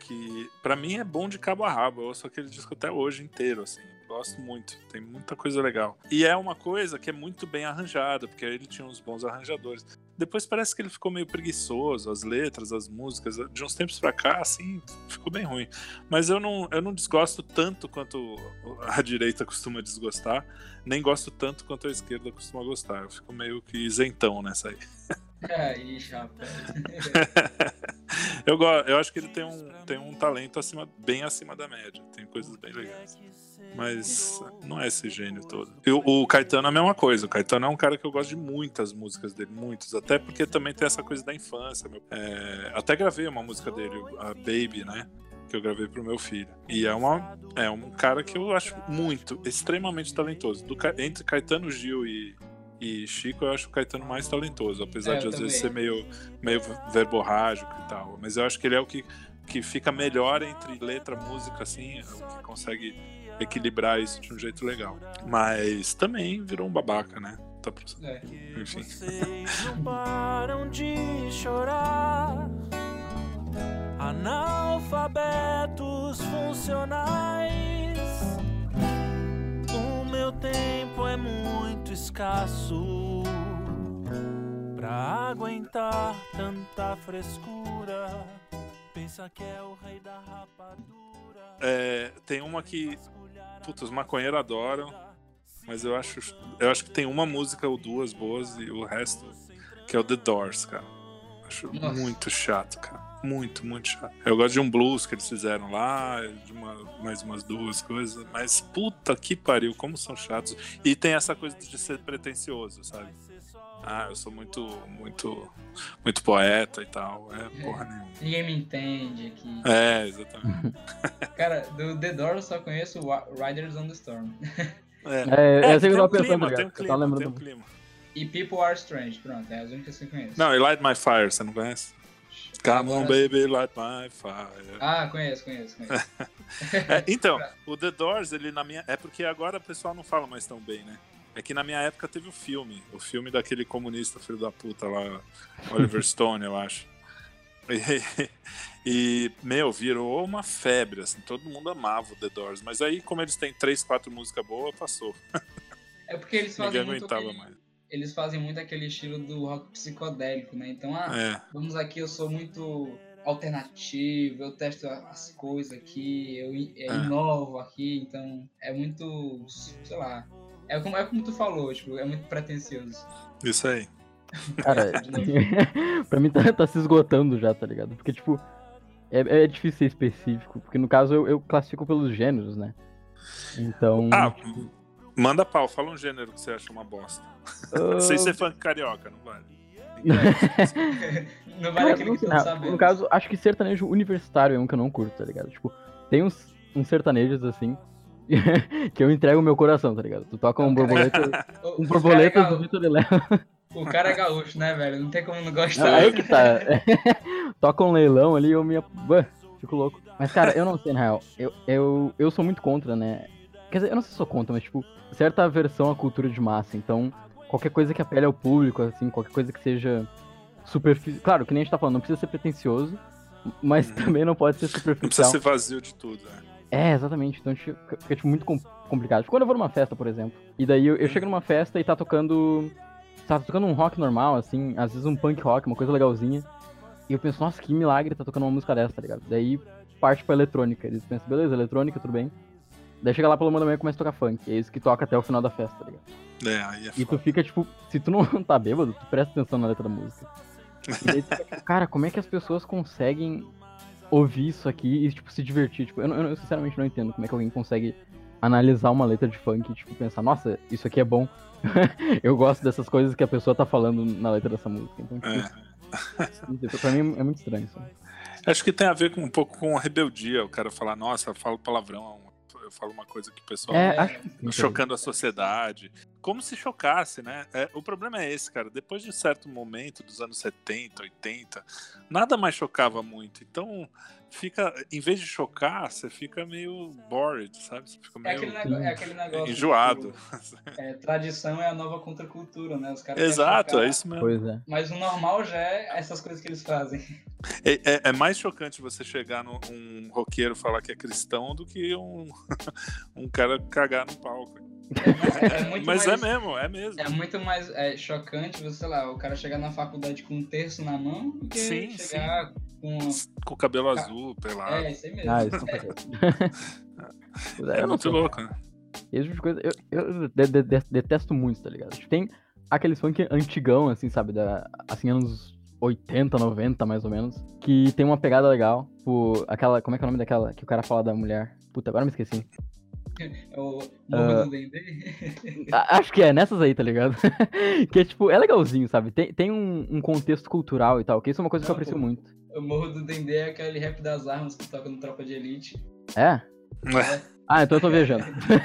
que pra mim é bom de cabo a rabo. Eu ouço aquele disco até hoje inteiro, assim. Gosto muito, tem muita coisa legal. E é uma coisa que é muito bem arranjada, porque ele tinha uns bons arranjadores. Depois parece que ele ficou meio preguiçoso, as letras, as músicas, de uns tempos pra cá, assim, ficou bem ruim. Mas eu não, eu não desgosto tanto quanto a direita costuma desgostar, nem gosto tanto quanto a esquerda costuma gostar. Eu fico meio que isentão nessa aí. Aí, rapaz. eu, eu acho que ele tem um, tem um talento acima, bem acima da média. Tem coisas bem legais. Mas não é esse gênio todo. E o, Caetano é a mesma coisa. O Caetano é um cara que eu gosto de muitas músicas dele, muitas. Até porque também tem essa coisa da infância. É, até gravei uma música dele, a Baby, né? Que eu gravei pro meu filho. E é, uma, é um cara que eu acho muito, extremamente talentoso. Do entre Caetano Gil e, e Chico, eu acho o Caetano mais talentoso. Apesar É, de às vezes também. ser meio, meio verborrágico e tal. Mas eu acho que ele é o que, que fica melhor entre letra, música, assim, é o que consegue equilibrar isso de um jeito legal. Mas também virou um babaca, né? Tá pro- É. Enfim. Vocês não param de chorar. Analfabetos funcionais. O meu tempo é muito escasso pra aguentar tanta frescura. Pensa que é o rei da rapadura. É, tem uma que, putz, os maconheiros adoram, mas eu acho, eu acho que tem uma música ou duas boas e o resto que é o The Doors, cara. Acho Nossa. muito chato, cara. Muito, muito chato. Eu gosto de um blues que eles fizeram lá, de uma- mais umas duas coisas, mas puta que pariu, como são chatos. E tem essa coisa de ser pretencioso, sabe? Ah, eu sou muito, muito, muito poeta e tal. É porra nenhuma. Ninguém me entende aqui. É, exatamente. Cara, do The Doors eu só conheço Riders on the Storm. É. É, É, eu sei que tem eu um tava pensando, tem um Eu clima, tava tem um lembrando. clima. E People Are Strange, pronto, é as únicas que eu conheço. Não, e Light My Fire, você não conhece? Come on, baby, light my fire. Ah, conheço, conheço, conheço. É, então, o The Doors, ele na minha. É porque agora o pessoal não fala mais tão bem, né? É que na minha época teve o filme. O filme daquele comunista filho da puta lá, Oliver Stone, eu acho. E, e, meu, virou uma febre, assim, todo mundo amava o The Doors. Mas aí, como eles têm três, quatro músicas boas, passou. É porque eles Ninguém fazem muito aguentava aquele, mais. Eles fazem muito aquele estilo do rock psicodélico, né? Então, ah, É, vamos aqui, eu sou muito alternativo, eu testo as coisas aqui, eu é, É. inovo aqui, então é muito, sei lá, é como, é como tu falou, tipo, é muito pretencioso. isso aí. Cara, pra mim tá, tá se esgotando já, tá ligado? Porque, tipo, é, é difícil ser específico, porque no caso eu, eu classifico pelos gêneros, né? Então. Ah, tipo, manda pau, fala um gênero que você acha uma bosta. ah, Sem ser funk carioca, não vale. Não vale aquele não que sei, na- sabemos. no caso, acho que sertanejo universitário é um que eu não curto, tá ligado? Tipo, tem uns, uns sertanejos assim que eu entrego o meu coração, tá ligado? Tu toca um borboleta, um o borboleta é do Vitor e Léo. O cara é gaúcho, né, velho? Não tem como não gostar. Não, aí que tá. Toca um leilão ali, eu me. Bah, fico louco. Mas, cara, eu não sei, na real. Eu, eu, eu sou muito contra, né? Quer dizer, eu não sei se sou contra, mas, tipo, certa aversão à cultura de massa. Então, qualquer coisa que apele ao público, assim, qualquer coisa que seja superficial. Claro, que nem a gente tá falando, não precisa ser pretencioso, mas Uhum. também não pode ser Não precisa superficial. ser vazio de tudo, né? É, exatamente. Então fica, fica, tipo, muito com- complicado. Quando eu vou numa festa, por exemplo, e daí eu, eu chego numa festa e tá tocando. Tá tocando um rock normal, assim, às vezes um punk rock, uma coisa legalzinha. E eu penso, nossa, que milagre tá tocando uma música dessa, tá ligado? Daí parte pra eletrônica. Eles pensam, beleza, eletrônica, tudo bem. Daí chega lá pelo manhã e começa a tocar funk. É isso que toca até o final da festa, tá ligado? É, aí é E tu fica, tipo, se tu não tá bêbado, tu presta atenção na letra da música. E daí tu fica, cara, como é que as pessoas conseguem ouvir isso aqui e, tipo, se divertir? Tipo, eu, não- eu sinceramente não entendo como é que alguém consegue analisar uma letra de funk e, tipo, pensar, nossa, isso aqui é bom. eu gosto dessas coisas que a pessoa tá falando na letra dessa música. Então, tipo, É. pra mim é muito estranho isso. Acho que tem a ver com um pouco com a rebeldia. O cara falar, nossa, eu falo palavrão, eu falo uma coisa que o pessoal É, chocando a sociedade. Como se chocasse, né? É, o problema é esse, cara. Depois de um certo momento, dos anos 70, 80, nada mais chocava muito. Então, fica, em vez de chocar, você fica meio bored, sabe? Você fica É meio aquele, nego- é aquele negócio. enjoado. tipo, é, tradição é a nova contracultura, né? Os caras Exato, é isso mesmo. Pois é. Mas o normal já é essas coisas que eles fazem. É, é- é mais chocante você chegar num um roqueiro falar que é cristão do que um, um cara cagar no palco. É, é Mas mais, é mesmo, é mesmo. É muito mais é, chocante, você, sei lá, o cara chegar na faculdade com um terço na mão do que Sim, chegar com. Com o cabelo azul, pelado. É, isso aí mesmo. Ah, isso É, eu não muito louco, né? Esse tipo de coisa, eu, eu de- de- de- detesto muito, tá ligado? Tipo, tem aqueles funk antigão, assim, sabe? Da, assim, anos 80, 90, mais ou menos. Que tem uma pegada legal. Tipo, aquela. Como é que é o nome daquela que o cara fala da mulher? Puta, agora eu me esqueci. É o Morro Ah. do Dendê. Acho que é, nessas aí, tá ligado? que é tipo, é legalzinho, sabe? Tem, tem um, um contexto cultural e tal, que isso é uma coisa que eu Não, aprecio pô. muito. O Morro do Dendê é aquele rap das armas que toca no Tropa de Elite. É? É. Ah, então eu tô viajando.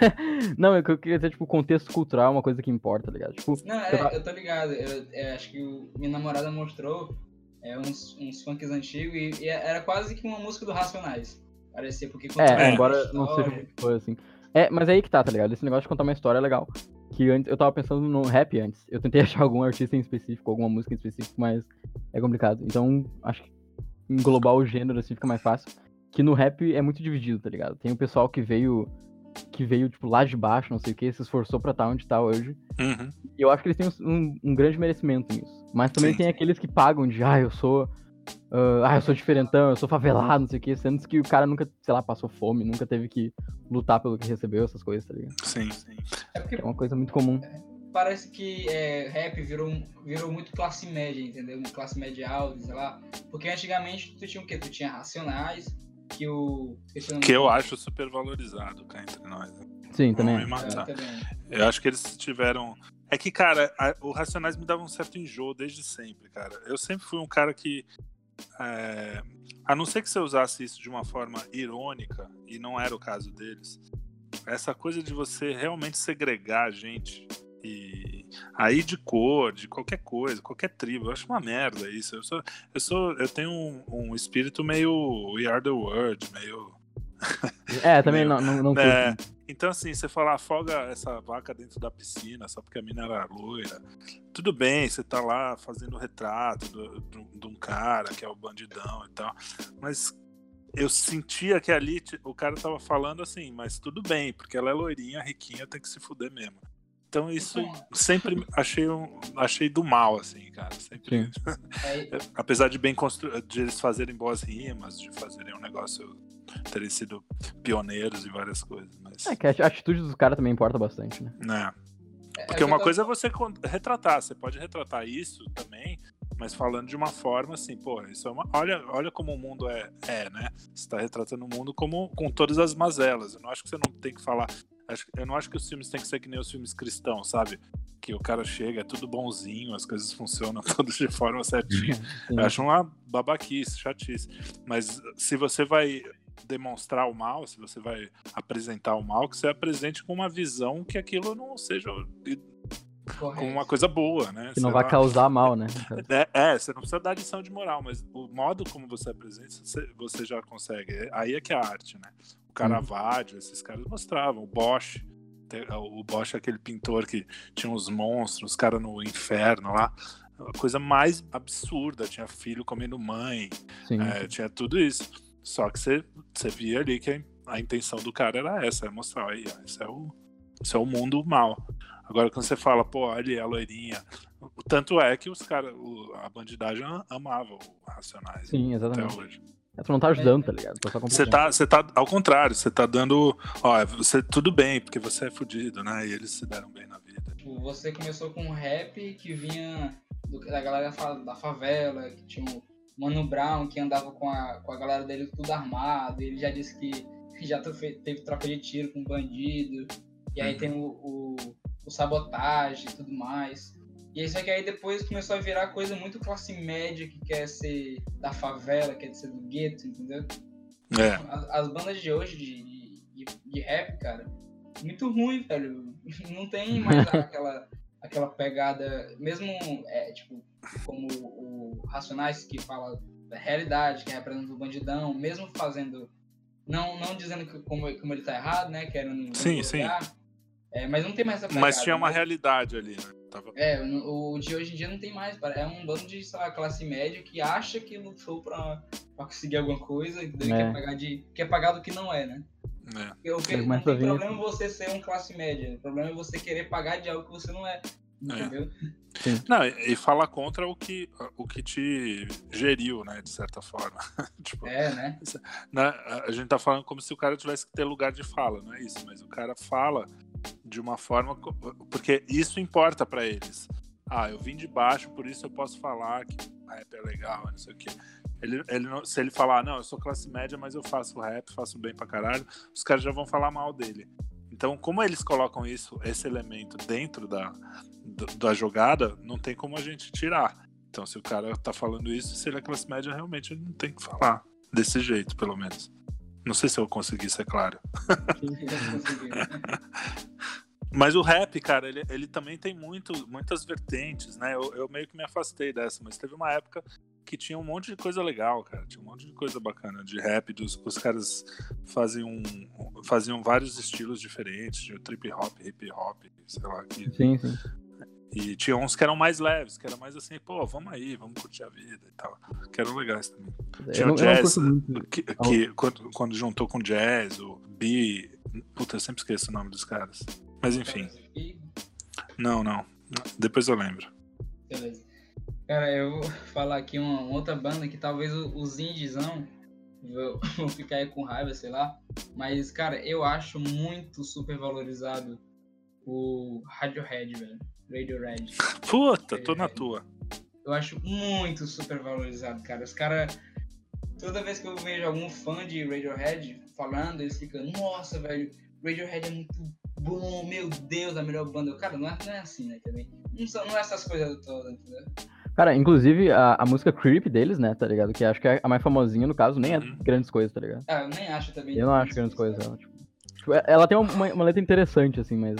Não, é que eu queria dizer, tipo, contexto cultural é uma coisa que importa, tá ligado? Tipo, Não, Eu tava- é, eu tô ligado. Eu, é, acho que o- minha namorada mostrou é, uns, uns funks antigos e, e era quase que uma música do Racionais. Parecia, porque É, contava embora não seja muito fã, assim. É, mas aí que tá, tá ligado? Esse negócio de contar uma história é legal. Que antes, eu tava pensando no rap antes. Eu tentei achar algum artista em específico, alguma música em específico, mas é complicado. Então, acho que englobar o gênero assim fica mais fácil. Que no rap é muito dividido, tá ligado? Tem o pessoal que veio. Que veio, tipo, lá de baixo, não sei o que, se esforçou pra estar onde tá hoje. Uhum. E eu acho que eles têm um, um grande merecimento nisso. Mas também Sim. tem aqueles que pagam de, ah, eu sou. Ah, ah, eu sou diferentão, eu sou favelado, não sei o que, sendo que o cara nunca, sei lá, passou fome, nunca teve que lutar pelo que recebeu, essas coisas, tá ligado? Sim, sim. É porque É uma coisa muito comum. parece que é, rap virou, virou muito classe média, entendeu? Uma classe média alta, sei lá. Porque antigamente tu tinha o quê? Tu tinha Racionais, que o... Que eu acho super valorizado cá entre nós. né? Sim, também. me É, matar. também. Eu acho que eles tiveram. É que, cara, a- o Racionais me dava um certo enjoo desde sempre, cara. Eu sempre fui um cara que. É, A não ser que você usasse isso de uma forma irônica, e não era o caso deles, essa coisa de você realmente segregar a gente e aí de cor, de qualquer coisa, qualquer tribo, eu acho uma merda isso. Eu sou, eu sou, eu tenho um, um espírito meio We Are the World, meio É, também Meu, não, não, não É, curto. Então, assim, você fala, afoga essa vaca dentro da piscina só porque a mina era loira. Tudo bem, você tá lá fazendo o retrato de um cara que é o bandidão e tal. Mas eu sentia que ali o cara tava falando assim, mas tudo bem, porque ela é loirinha, riquinha, tem que se fuder mesmo. Então isso sempre achei, um- achei do mal, assim, cara. Sempre, apesar de bem constru... de eles fazerem boas rimas, de fazerem um negócio terem sido pioneiros em várias coisas, mas É que a atitude dos caras também importa bastante, né? né? é, Porque é uma coisa é você retratar, você pode retratar isso também, mas falando de uma forma assim, pô, isso é uma, olha, olha como o mundo é, é, né? Você tá retratando o mundo como com todas as mazelas. Eu não acho que você não tem que falar, eu não acho que os filmes têm que ser que nem os filmes cristãos, sabe? Que o cara chega, é tudo bonzinho, as coisas funcionam todas de forma certinha. Sim. Eu acho uma babaquice, chatice. Mas se você vai demonstrar o mal, se você vai apresentar o mal, que você apresente com uma visão que aquilo não seja como uma coisa boa, né? Que não vai causar mal, né? É, é, você não precisa dar lição de moral, mas o modo como você apresenta, você, já consegue. Aí é que é a arte, né? O Caravaggio, esses caras mostravam. O Bosch, te- o Bosch é aquele pintor que tinha uns monstros, os caras no inferno lá. A coisa mais absurda, tinha filho comendo mãe, é, tinha tudo isso. Só que você, você via ali que a, a intenção do cara era essa, é mostrar aí, ó, esse é o, esse é o mundo mal. Agora quando você fala, pô, ali a loirinha. Tanto é que os caras, a bandidagem amava o Racionais Sim, até exatamente. hoje. Tu não tá ajudando, tá ligado? Tá só Você tá, você tá ao contrário, você tá dando. Ó, você tudo bem, porque você é fudido, né? E eles se deram bem na vida. Tipo, você começou com um rap que vinha do- da galera da favela, que tinha o Mano Brown, que andava com a, com a galera dele tudo armado, ele já disse que já teve troca de tiro com bandido, e aí Uhum. tem o, o, o sabotagem e tudo mais. E isso aqui aí depois começou a virar coisa muito classe média, que quer ser da favela, quer ser do gueto, entendeu? É. As, as bandas de hoje de, de- de rap, cara, muito ruim, velho. Não tem mais aquela, aquela pegada, mesmo é, tipo, como o Racionais que fala da realidade, que representa o bandidão, mesmo fazendo. Não, não dizendo que como, como ele tá errado, né? Querendo Sim, sim. É, mas não tem mais essa pegada. Mas tinha uma né? realidade ali, né? Tava... É, o o de hoje em dia não tem mais. É um bando de, sei lá, classe média que acha que lutou pra, pra conseguir alguma coisa, entendeu? E É. Quer pagar, de, quer pagar do que não é, né? É. Porque o que, Ele não tem problema você ser um classe média. O problema é você querer pagar de algo que você não é. Entendeu? Não, e fala contra o que, o que te geriu, né? De certa forma. tipo, É, né? né, a gente tá falando como se o cara tivesse que ter lugar de fala, não é isso? Mas o cara fala de uma forma. Porque isso importa pra eles. Ah, eu vim de baixo, por isso eu posso falar que rap é legal, não sei o quê. Ele, ele não- se ele falar, não, eu sou classe média, mas eu faço rap, faço bem pra caralho, os caras já vão falar mal dele. Então, como eles colocam isso, esse elemento dentro da, do- da jogada, não tem como a gente tirar. Então, se o cara tá falando isso, se ele é classe média, realmente ele não tem que falar. Desse jeito, pelo menos. Não sei se eu consegui ser claro. Mas o rap, cara, ele, ele também tem muito, muitas vertentes, né? Eu, eu meio que me afastei dessa, mas teve uma época que tinha um monte de coisa legal, cara. Tinha um monte de coisa bacana de rap. Dos, os caras faziam, faziam vários estilos diferentes, de trip hop, hip hop, sei lá. Que, Sim, sim. e tinha uns que eram mais leves, que era mais assim, pô, vamos aí, vamos curtir a vida e tal. Que eram legais também. Eu Tinha não, o jazz, muito. que, que quando, quando juntou com jazz, o B. Puta, eu sempre esqueço o nome dos caras. Mas enfim, não, não. Depois eu lembro. beleza. Cara, eu vou falar aqui uma, uma outra banda que talvez os indiezão vão ficar aí com raiva, sei lá. Mas, cara, eu acho muito super valorizado o Radiohead, velho. Radiohead. Puta, tô na tua. Eu acho muito super valorizado, cara. Os caras. Toda vez que eu vejo algum fã de Radiohead falando, eles ficam, nossa, velho, Radiohead é muito bom, meu Deus, a melhor banda. Cara, não é, não é assim, né, também. Não, são, não é essas coisas todas, entendeu? Cara, inclusive a, a música Creep deles, né, tá ligado? Que acho que é a mais famosinha no caso, nem é Uhum. grandes coisas, tá ligado? Ah, eu nem acho também. Eu não acho grandes coisas. Ela, tipo, tipo, é- ela tem uma, uma letra interessante, assim, mas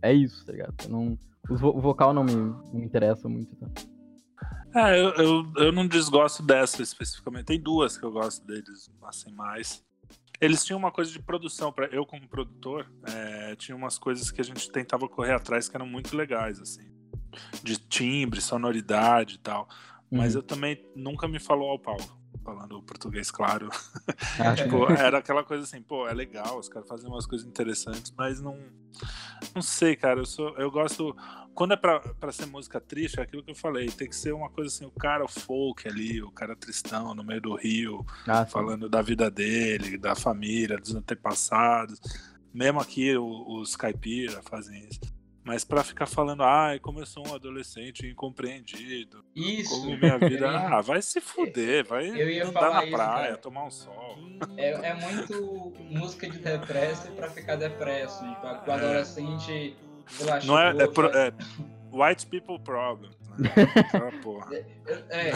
é isso, tá ligado? Eu não, o vocal não me, não me interessa muito, tá? É, eu, eu, eu não desgosto dessa especificamente. Tem duas que eu gosto deles, assim, mais. Eles tinham uma coisa de produção, para eu como produtor, é, tinha umas coisas que a gente tentava correr atrás que eram muito legais, assim. De timbre, sonoridade e tal. Mas Uhum. eu também nunca me falou ao Paulo, falando português claro. Ah, Tipo, era aquela coisa assim, pô, é legal, os caras fazem umas coisas interessantes, mas não. Não sei, cara. Eu, sou, eu gosto. Quando é pra, pra ser música triste, é aquilo que eu falei. Tem que ser uma coisa assim, o cara folk ali, o cara tristão no meio do rio, Ah, falando da vida dele, da família, dos antepassados. Mesmo aqui o- os caipira fazem isso. Mas pra ficar falando, ai, como eu sou um adolescente incompreendido, Isso. como minha vida. Ia- Ah, vai se fuder, vai Eu ia andar na isso, praia, cara. tomar um sol. É, é muito música de depresso pra ficar depresso. Tipo, o adolescente relaxou. Não é, é, pro- é white people problem. Né? Aquela porra. É,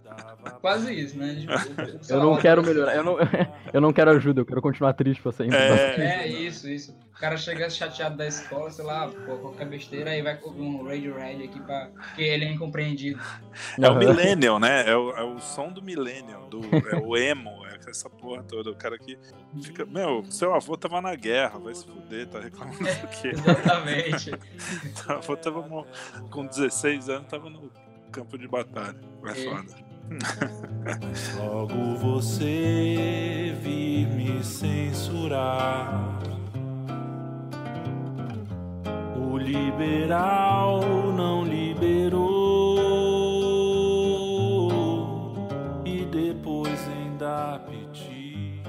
quase isso, né? Tipo, Eu não quero melhorar, eu não, eu não quero ajuda, eu quero continuar triste pra sempre. É, É, isso, isso. O cara chega chateado da escola, sei lá, pô, qualquer besteira, aí vai ouvir um Radiohead aqui pra. Porque ele é incompreendido. é o Aham. millennial, né? É o, é o som do millennial, do, é o emo, é essa porra toda. O cara que fica. Meu, seu avô tava na guerra, vai se fuder, tá reclamando do quê? Exatamente. Seu avô tava com 16 anos, tava no campo de batalha. É É. foda. Logo você vir me censurar. O liberal não liberou e depois ainda pedir.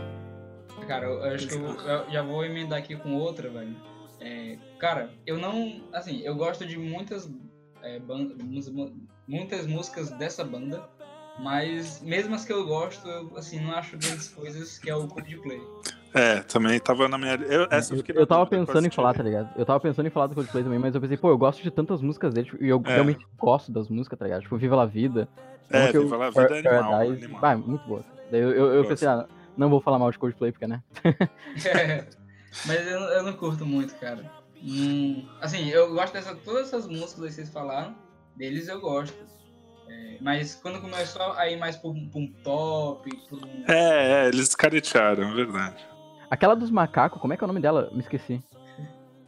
Cara, eu, eu acho que eu, eu já vou emendar aqui com outra, velho. É, cara, eu não. Assim, eu gosto de muitas, é, ban- mus- mu- muitas músicas dessa banda, mas mesmo as que eu gosto, eu assim, não acho grandes coisas que é o Coldplay. É, também tava na minha. Eu, essa eu, Eu, tava pensando em falar, tá ligado? Eu tava pensando em falar do Coldplay também, mas eu pensei, pô, eu gosto de tantas músicas dele, tipo, e eu É. realmente gosto das músicas, tá ligado? Tipo, Viva la Vida. É, que eu- Viva la Vida é animal, Paradise, animal. Ah, muito boa. Daí eu, eu, eu pensei, ah, não vou falar mal de Coldplay, porque, né? mas eu, eu não curto muito, cara. Hum, assim, eu gosto dessa, todas essas músicas que vocês falaram, deles eu gosto. É, mas quando começou a ir mais pra um, pra um pop, pra um... É, é, eles caretearam, é verdade. Aquela dos macacos, como é que é o nome dela? Me esqueci.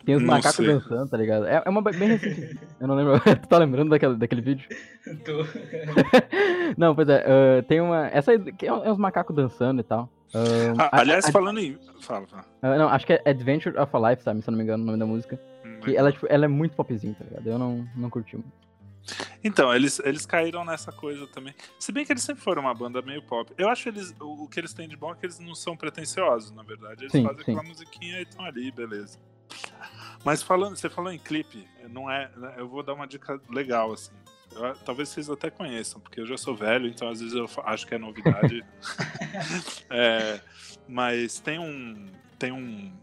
Tem os Não macacos sei. dançando, tá ligado? É, é uma bem recente. Eu não lembro. tu tá lembrando daquele, daquele vídeo? Tô- Não, pois é, ah, tem uma. Essa aí que é, é uns macacos dançando e tal. Ah, Ah, aliás, a- falando em. Fala, fala. ah, não, acho que é Adventure of a Lifetime, se eu não me engano, o nome da música. Hum, E ela, tipo, ela é muito popzinha, tá ligado? Eu não, não curti muito. Então, eles, eles caíram nessa coisa também. Se bem que eles sempre foram uma banda meio pop. Eu acho eles. O, que eles têm de bom é que eles não são pretensiosos, na verdade. Eles Sim, fazem sim. aquela musiquinha e estão ali, beleza. Mas falando, você falou em clipe, não é. né, Eu vou dar uma dica legal, assim. Eu- talvez vocês até conheçam, porque eu já sou velho, então às vezes eu acho que é novidade. É, mas tem um. Tem um.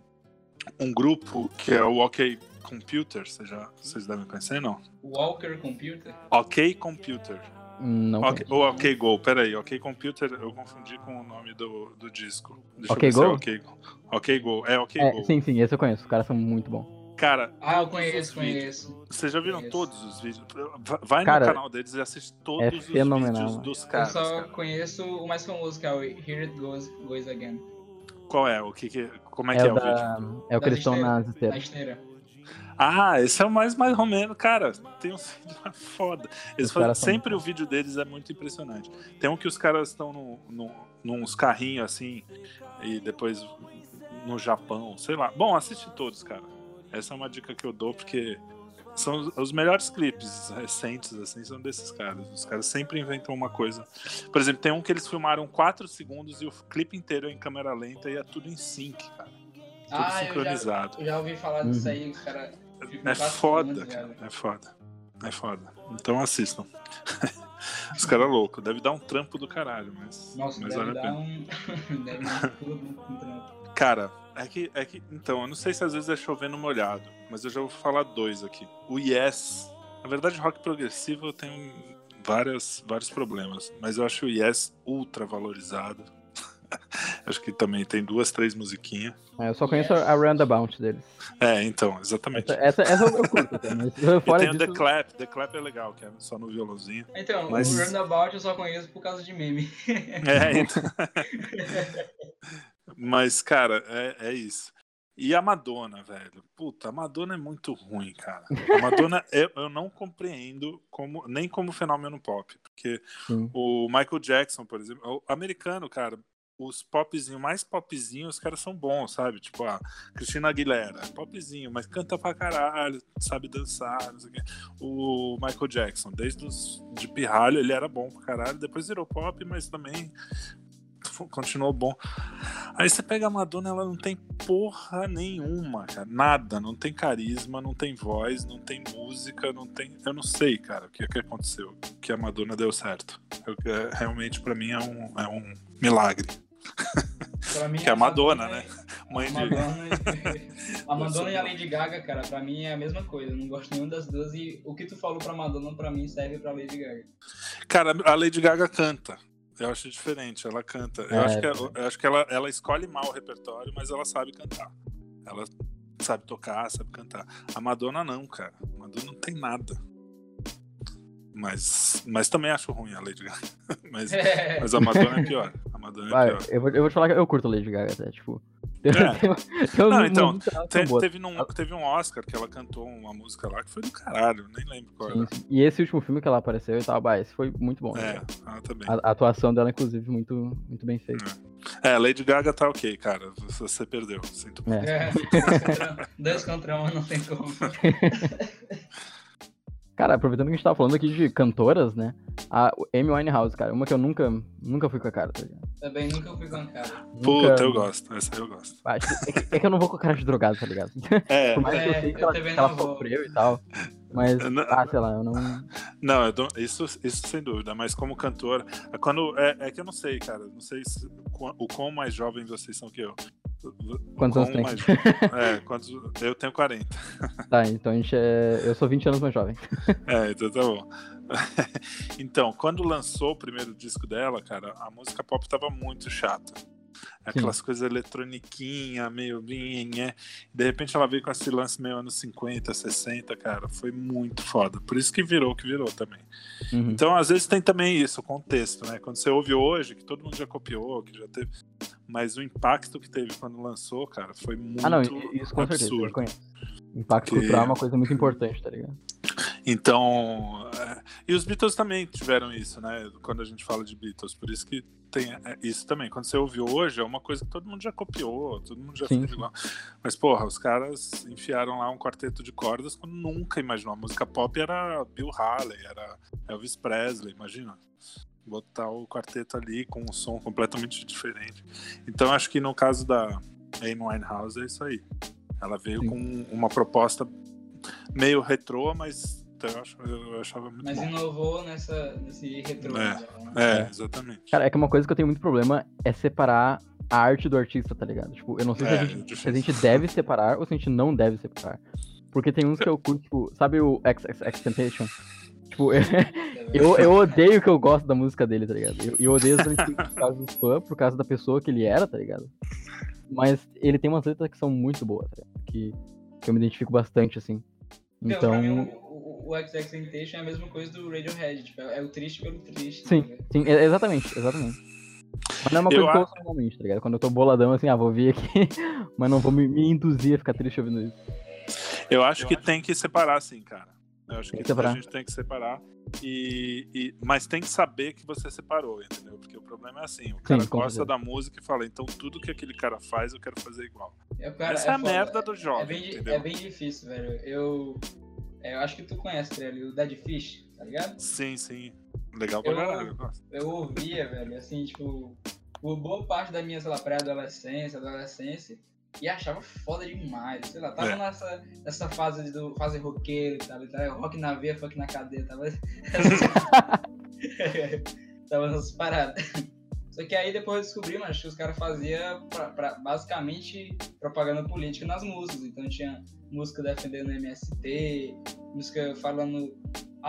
Um grupo que é o OK Computer, vocês, já, vocês devem conhecer, não? Walker Computer? OK Computer. Não. Ok, conheço. ou OK Go, peraí, OK Computer eu confundi com o nome do, do disco. Deixa OK eu ver se é Go? OK, Go, é OK É, Go. sim, sim, esse eu conheço. Os caras são muito bons. Cara, Ah, eu conheço, conheço. Vocês já viram Conheço. todos os vídeos? Va- Vai Cara, no canal deles e assiste todos é os fenomenal, vídeos dos Eu caras. só cara. conheço o mais famoso, que é o Here It Goes, Goes Again. Qual é? O que que, como é, É, que é o o vídeo? da... é o que eles estão Na esteira. Ah, esse é o mais mais romeno, cara. Tem um vídeo mais foda. Eles fazem, sempre o vídeo deles é muito impressionante. Tem um que os caras estão no, no, nos carrinhos assim e depois no Japão, sei lá. Bom, assiste todos, cara. Essa é uma dica que eu dou porque são os, os melhores clipes recentes assim são desses caras. Os caras sempre inventam uma coisa. Por exemplo, tem um que eles filmaram 4 segundos e o clipe inteiro é em câmera lenta e é tudo em sync, cara. Tudo Ah, eu já, sincronizado. eu já ouvi falar disso Uhum. aí, os caras. É foda, cara. É foda. É foda. Então assistam. Os caras loucos. Deve dar um trampo do caralho, mas, Nossa, mas deve vale dar um. deve dar um trampo. Cara, é que, é que. Então, eu não sei se às vezes é chovendo molhado, mas eu já vou falar dois aqui. O Yes. Na verdade, rock progressivo tem várias, vários problemas, mas eu acho o Yes ultra valorizado. acho que também tem duas, três musiquinhas. É, eu só conheço a Roundabout deles. É, então, exatamente. Essa, essa, essa eu curto, até, mas E fora tem o disso... The Clap. The Clap é legal, que é só no violãozinho. Então, Mas- o Roundabout eu só conheço por causa de meme. É, então. Mas, cara, é, é isso. E a Madonna, velho. Puta, a Madonna é muito ruim, cara. A Madonna eu, eu não compreendo como, nem como fenômeno pop. Porque Sim. o Michael Jackson, por exemplo, o americano, cara, os popzinhos mais popzinhos, os caras são bons, sabe? Tipo, a Cristina Aguilera, popzinho, mas canta pra caralho, sabe dançar, não sei o quê. O Michael Jackson, desde os de pirralho, ele era bom pra caralho, depois virou pop, mas também continuou bom. Aí você pega a Madonna, ela não tem porra nenhuma, cara. Nada. Não tem carisma, não tem voz, não tem música, não tem. Eu não sei, cara, o que, que aconteceu. Que a Madonna deu certo. Eu, é, realmente, pra mim, é um, é um milagre. Pra mim, Que é a Madonna, né? A Mãe de. Madonna, e- a Madonna e a Lady Gaga, cara, pra mim é a mesma coisa. Eu não gosto nenhuma das duas. E o que tu falou pra Madonna, pra mim, serve pra Lady Gaga. Cara, a Lady Gaga canta. Eu acho diferente, ela canta. Eu É, acho que, ela, eu acho que ela, ela escolhe mal o repertório, mas ela sabe cantar. Ela sabe tocar, sabe cantar. A Madonna não, cara. A Madonna não tem nada. Mas, mas também acho ruim a Lady Gaga. Mas, mas a Madonna é pior. A Madonna é Vai, pior. eu, vou, eu vou te falar que eu curto a Lady Gaga até, tipo. É. tem- tem Não, então, músicas que Te- são boas. teve, num, teve um Oscar que ela cantou uma música lá que foi do caralho, nem lembro qual Sim, era. sim. E esse último filme que ela apareceu e tal, bah, esse foi muito bom. É, né? ela também. A, a atuação dela, inclusive, muito, muito bem feita. É, a Lady Gaga tá ok, cara. Você perdeu. Sinto muito. É. É, dois contra um não tem como. Cara, aproveitando que a gente tava falando aqui de cantoras, né? A Amy Winehouse, cara, uma que eu nunca, nunca fui com a cara, tá ligado? Também nunca fui com a cara. Puta, Nunca- eu gosto. Essa aí eu gosto. Ah, é, que, é que eu não vou com a cara de drogado, tá ligado? É, Por mais que eu É, sei que eu ela, também que ela sofreu e tal. Mas, não- ah, sei lá, eu não. Não, eu dou- isso, isso sem dúvida, mas como cantor, é quando é, é que eu não sei, cara, não sei se- o quão mais jovem vocês são que eu. Quantos anos tem? mais- é, quantos, eu tenho 40. Tá, então a gente é. Eu sou 20 anos mais jovem. É, então tá bom. então, quando lançou o primeiro disco dela, cara, a música pop tava muito chata. Aquelas coisas eletroniquinha, meio binha. De repente ela veio com esse lance meio anos 50, 60, cara. Foi muito foda. Por isso que virou o que virou também. Uhum. Então, às vezes tem também isso, o contexto, né? Quando você ouve hoje, que todo mundo já copiou, que já teve. Mas o impacto que teve quando lançou, cara, foi muito Ah, não, isso com certeza, absurdo. reconheço. Impacto Que- cultural é uma coisa muito importante, tá ligado? Então. é, E os Beatles também tiveram isso, né? Quando a gente fala de Beatles. Por isso que tem é, isso também. Quando você ouve hoje, é uma coisa que todo mundo já copiou, todo mundo já Sim, fez igual. Mas, porra, os caras enfiaram lá um quarteto de cordas quando nunca imaginou. A música pop era Bill Haley, era Elvis Presley, imagina. Botar o quarteto ali com um som completamente diferente. Então, acho que no caso da Amy Winehouse é isso aí. Ela veio Sim. com uma proposta meio retrô, mas eu, acho, eu achava muito Mas bom. inovou nessa, nesse retrô. É. né? É. exatamente. Cara, é que uma coisa que eu tenho muito problema é separar a arte do artista, tá ligado? Tipo, eu não sei se, É, a gente, difícil. se a gente deve separar ou se a gente não deve separar. Porque tem uns que eu curto, tipo, sabe o XXXTentacion? Tipo, eu, eu odeio que eu gosto da música dele, tá ligado? Eu, eu odeio exatamente por causa do fã, por causa da pessoa que ele era, tá ligado? Mas ele tem umas letras que são muito boas, tá ligado? Que, que eu me identifico bastante, assim. Então, mim, Então, o, o, o XXXTentacion é a mesma coisa do Radiohead. Tipo, é o triste pelo triste. Sim. tá ligado? sim, é- exatamente, exatamente. Mas não é uma Eu coisa que eu a- ouço normalmente, tá ligado? Quando eu tô boladão, assim, ah, vou vir aqui, mas não vou me, me induzir a ficar triste ouvindo isso. Eu acho que tem que separar, sim, cara. Eu acho Tem que, que a gente tem que separar. E, e- mas tem que saber que você separou, entendeu? Porque o problema é assim: o cara com gosta certeza. da música e fala, então tudo que aquele cara faz eu quero fazer igual. É, cara, Essa é, a foda. merda do É jovem, bem, di- entendeu? é bem difícil, velho. Eu, é, eu acho que tu conhece, Trelli, o Dead Fish, tá ligado? Sim, sim. Legal pra Eu- caralho. eu ouvia, velho, assim, tipo, por boa parte da minha, sei lá, pré-adolescência, adolescência, e achava foda demais. Sei lá, tava É. nessa, nessa fase do fase roqueiro e tal, e tal, rock na veia, funk na cadeia, tava. tava nessas paradas. Só que aí depois eu descobri, mas que os caras faziam pra- pra- basicamente propaganda política nas músicas. Então tinha música defendendo MST, música falando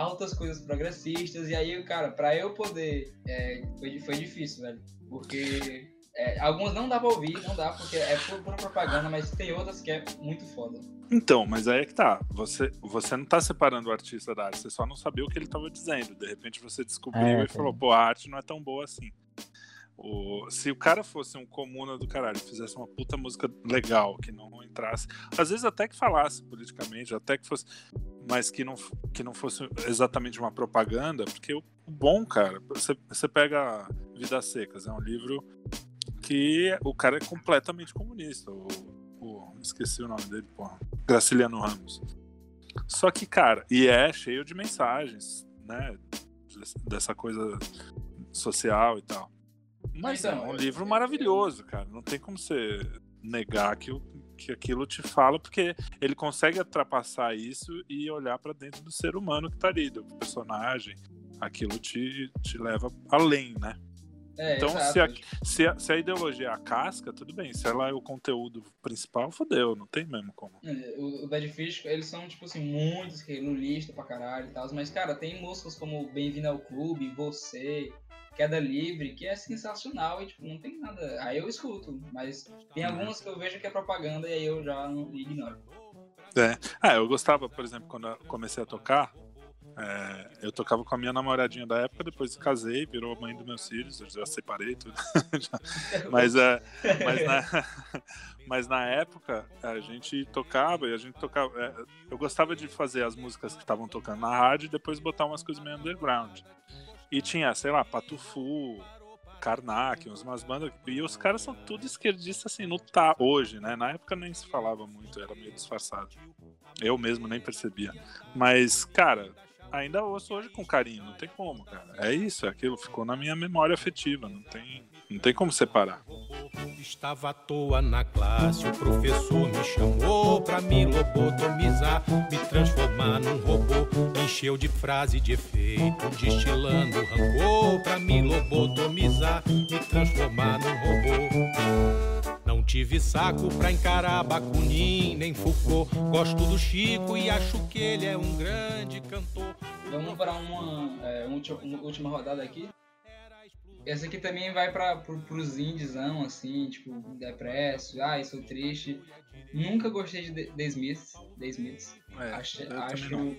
altas coisas progressistas. E aí, cara, pra eu poder. é, foi, foi difícil, velho. Porque é, algumas não dá pra ouvir, não dá, porque é pura, pura propaganda, mas tem outras que é muito foda. Então, mas aí é que tá. Você, você não tá separando o artista da arte, você só não sabia o que ele tava dizendo. De repente você descobriu É, e falou, pô, a arte não é tão boa assim. O, se o cara fosse um comuna do caralho, fizesse uma puta música legal, que não entrasse, às vezes até que falasse politicamente, até que fosse, mas que não, que não fosse exatamente uma propaganda, porque o, bom, cara, você, você pega Vidas Secas, é um livro que o cara é completamente comunista. O, o, esqueci o nome dele, porra. Graciliano Ramos. Só que, cara, e é cheio de mensagens, né? Dessa coisa social e tal. Mas Então, é um livro maravilhoso, cara. Não tem como você negar que, que aquilo te fala, porque ele consegue ultrapassar isso e olhar pra dentro do ser humano que tá ali, do personagem. Aquilo te, te leva além, né? É, Então, se a, se, a, se a ideologia é a casca, tudo bem. Se ela é o conteúdo principal, fodeu, não tem mesmo como. É, O, o Dead Fish, eles são, tipo assim, muitos que no lista pra caralho e tal. Mas, cara, tem músicas como Bem-vindo ao Clube, Você, Queda Livre, que é sensacional e, tipo, não tem nada. Aí eu escuto, mas tem algumas que eu vejo que é propaganda e aí eu já não ignoro. Ah, eu gostava, por exemplo, quando eu comecei a tocar, é, eu tocava com a minha namoradinha da época, depois casei, virou a mãe dos meus filhos, eu já separei tudo. Mas, é, mas, na, mas na época a gente tocava e a gente tocava. é, eu gostava de fazer as músicas que estavam tocando na rádio e depois botar umas coisas meio underground. E tinha, sei lá, Patufu, Karnak, umas bandas. E os caras são tudo esquerdistas assim, no tá hoje, né? Na época nem se falava muito, era meio disfarçado. Eu mesmo nem percebia. Mas, cara, ainda ouço hoje com carinho, não tem como, cara. É isso, é aquilo, ficou na minha memória afetiva, não tem, não tem como separar. Estava à toa na classe, o professor me chamou pra me lobotomizar, me transformar num robô. Encheu de frase de efeito, destilando rancor pra me lobotomizar, me transformar num robô. Não tive saco pra encarar Bakunin nem Foucault. Gosto do Chico e acho que ele é um grande cantor. Vamos para uma, é, última rodada aqui. Essa aqui também vai para pro, pros indiezão, assim, tipo, depresso, ai, sou triste. Nunca gostei de The- Smiths. The Smiths. É, acho, acho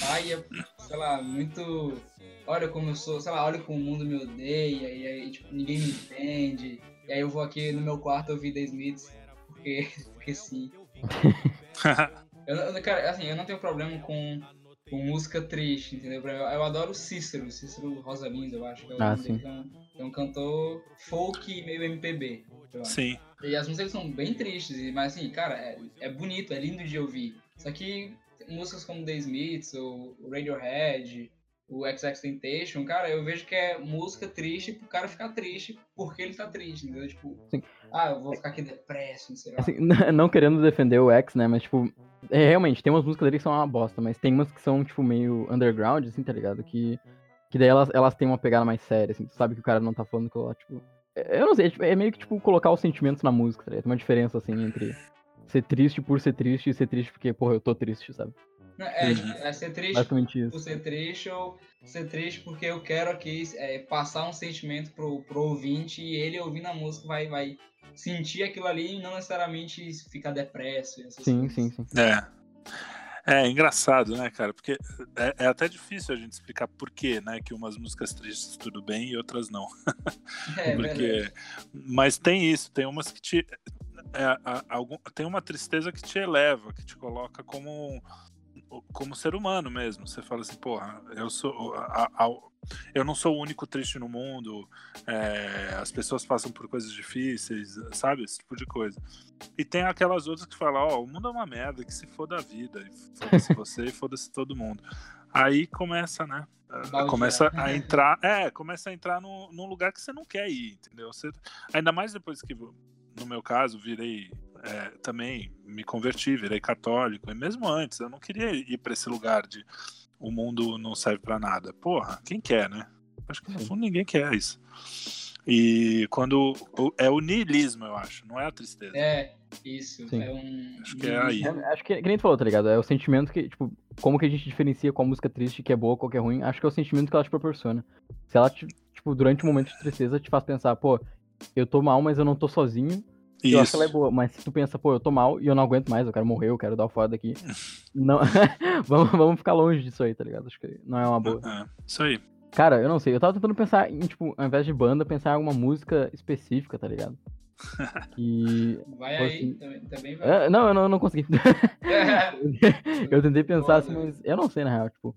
paia, sei lá, muito. Olha como eu sou, sei lá, olha como o mundo me odeia, e aí, tipo, ninguém me entende. E aí eu vou aqui no meu quarto ouvir The Smiths, porque, porque sim. Eu, cara, assim, eu não tenho problema com, com música triste, entendeu? Eu, eu adoro o Cícero, Cícero Rosalindo, eu acho que é o Ah, nome sim. dele, é um, é um cantor folk meio MPB. Sim. E as músicas são bem tristes, mas assim, cara, é, é bonito, é lindo de ouvir. Só que músicas como The Smiths, ou Radiohead, o XX Temptation, cara, eu vejo que é música triste pro cara ficar triste porque ele tá triste, entendeu? Tipo, Sim. ah, eu vou ficar aqui depresso, não sei lá. Assim, não querendo defender o X, né? Mas, tipo, é, realmente, tem umas músicas dele que são uma bosta, mas tem umas que são, tipo, meio underground, assim, tá ligado? Que, que daí elas, elas têm uma pegada mais séria, assim. Tu sabe que o cara não tá falando que lá, tipo. é- Eu não sei, é, tipo, é meio que, tipo, colocar os sentimentos na música, tá ligado? Tem uma diferença, assim, entre ser triste por ser triste e ser triste porque, porra, eu tô triste, sabe? É, é ser triste Basicamente por ser triste ou ser triste porque eu quero aqui é, passar um sentimento pro, pro ouvinte e ele ouvindo a música vai, vai sentir aquilo ali e não necessariamente ficar depresso. e essas Sim, coisas. sim, sim. É. É engraçado, né, cara? Porque é, é até difícil a gente explicar por quê, né? Que umas músicas tristes tudo bem e outras não. É, Porque, verdade. mas tem isso, tem umas que te. é, a- algum, tem uma tristeza que te eleva, que te coloca como, como ser humano mesmo. Você fala assim, porra, eu sou. a- a- eu não sou o único triste no mundo, é, as pessoas passam por coisas difíceis, sabe? Esse tipo de coisa. E tem aquelas outras que falam, ó, o mundo é uma merda, que se foda a vida, e foda-se você e foda-se todo mundo. Aí começa, né? Baldear. Começa a entrar. É, começa a entrar num, num lugar que você não quer ir, entendeu? Você, ainda mais depois que, no meu caso, virei. É, também me converti, virei católico. E mesmo antes, eu não queria ir pra esse lugar de o mundo não serve pra nada. Porra, quem quer, né? Acho que no fundo ninguém quer isso. E quando. É o niilismo, eu acho, não é a tristeza. É, isso. Sim. É um. Acho que é aí. É, acho que, que nem tu falou, tá ligado? É o sentimento que, tipo, como que a gente diferencia qual música triste que é boa, qual que é ruim? Acho que é o sentimento que ela te proporciona. Se ela, te, tipo, durante um momento de tristeza, te faz pensar, pô, eu tô mal, mas eu não tô sozinho. Eu acho que ela é boa, mas se tu pensa, pô, eu tô mal e eu não aguento mais, eu quero morrer, eu quero dar o foda daqui. não, vamos, vamos ficar longe disso aí, tá ligado? Acho que não é uma boa. É, isso aí. Cara, eu não sei. Eu tava tentando pensar em, tipo, ao invés de banda, pensar em alguma música específica, tá ligado? E. Vai Pô, aí, assim, também, também vai. É, não, eu não, eu não consegui. eu tentei pensar assim, mas eu não sei, na real, tipo.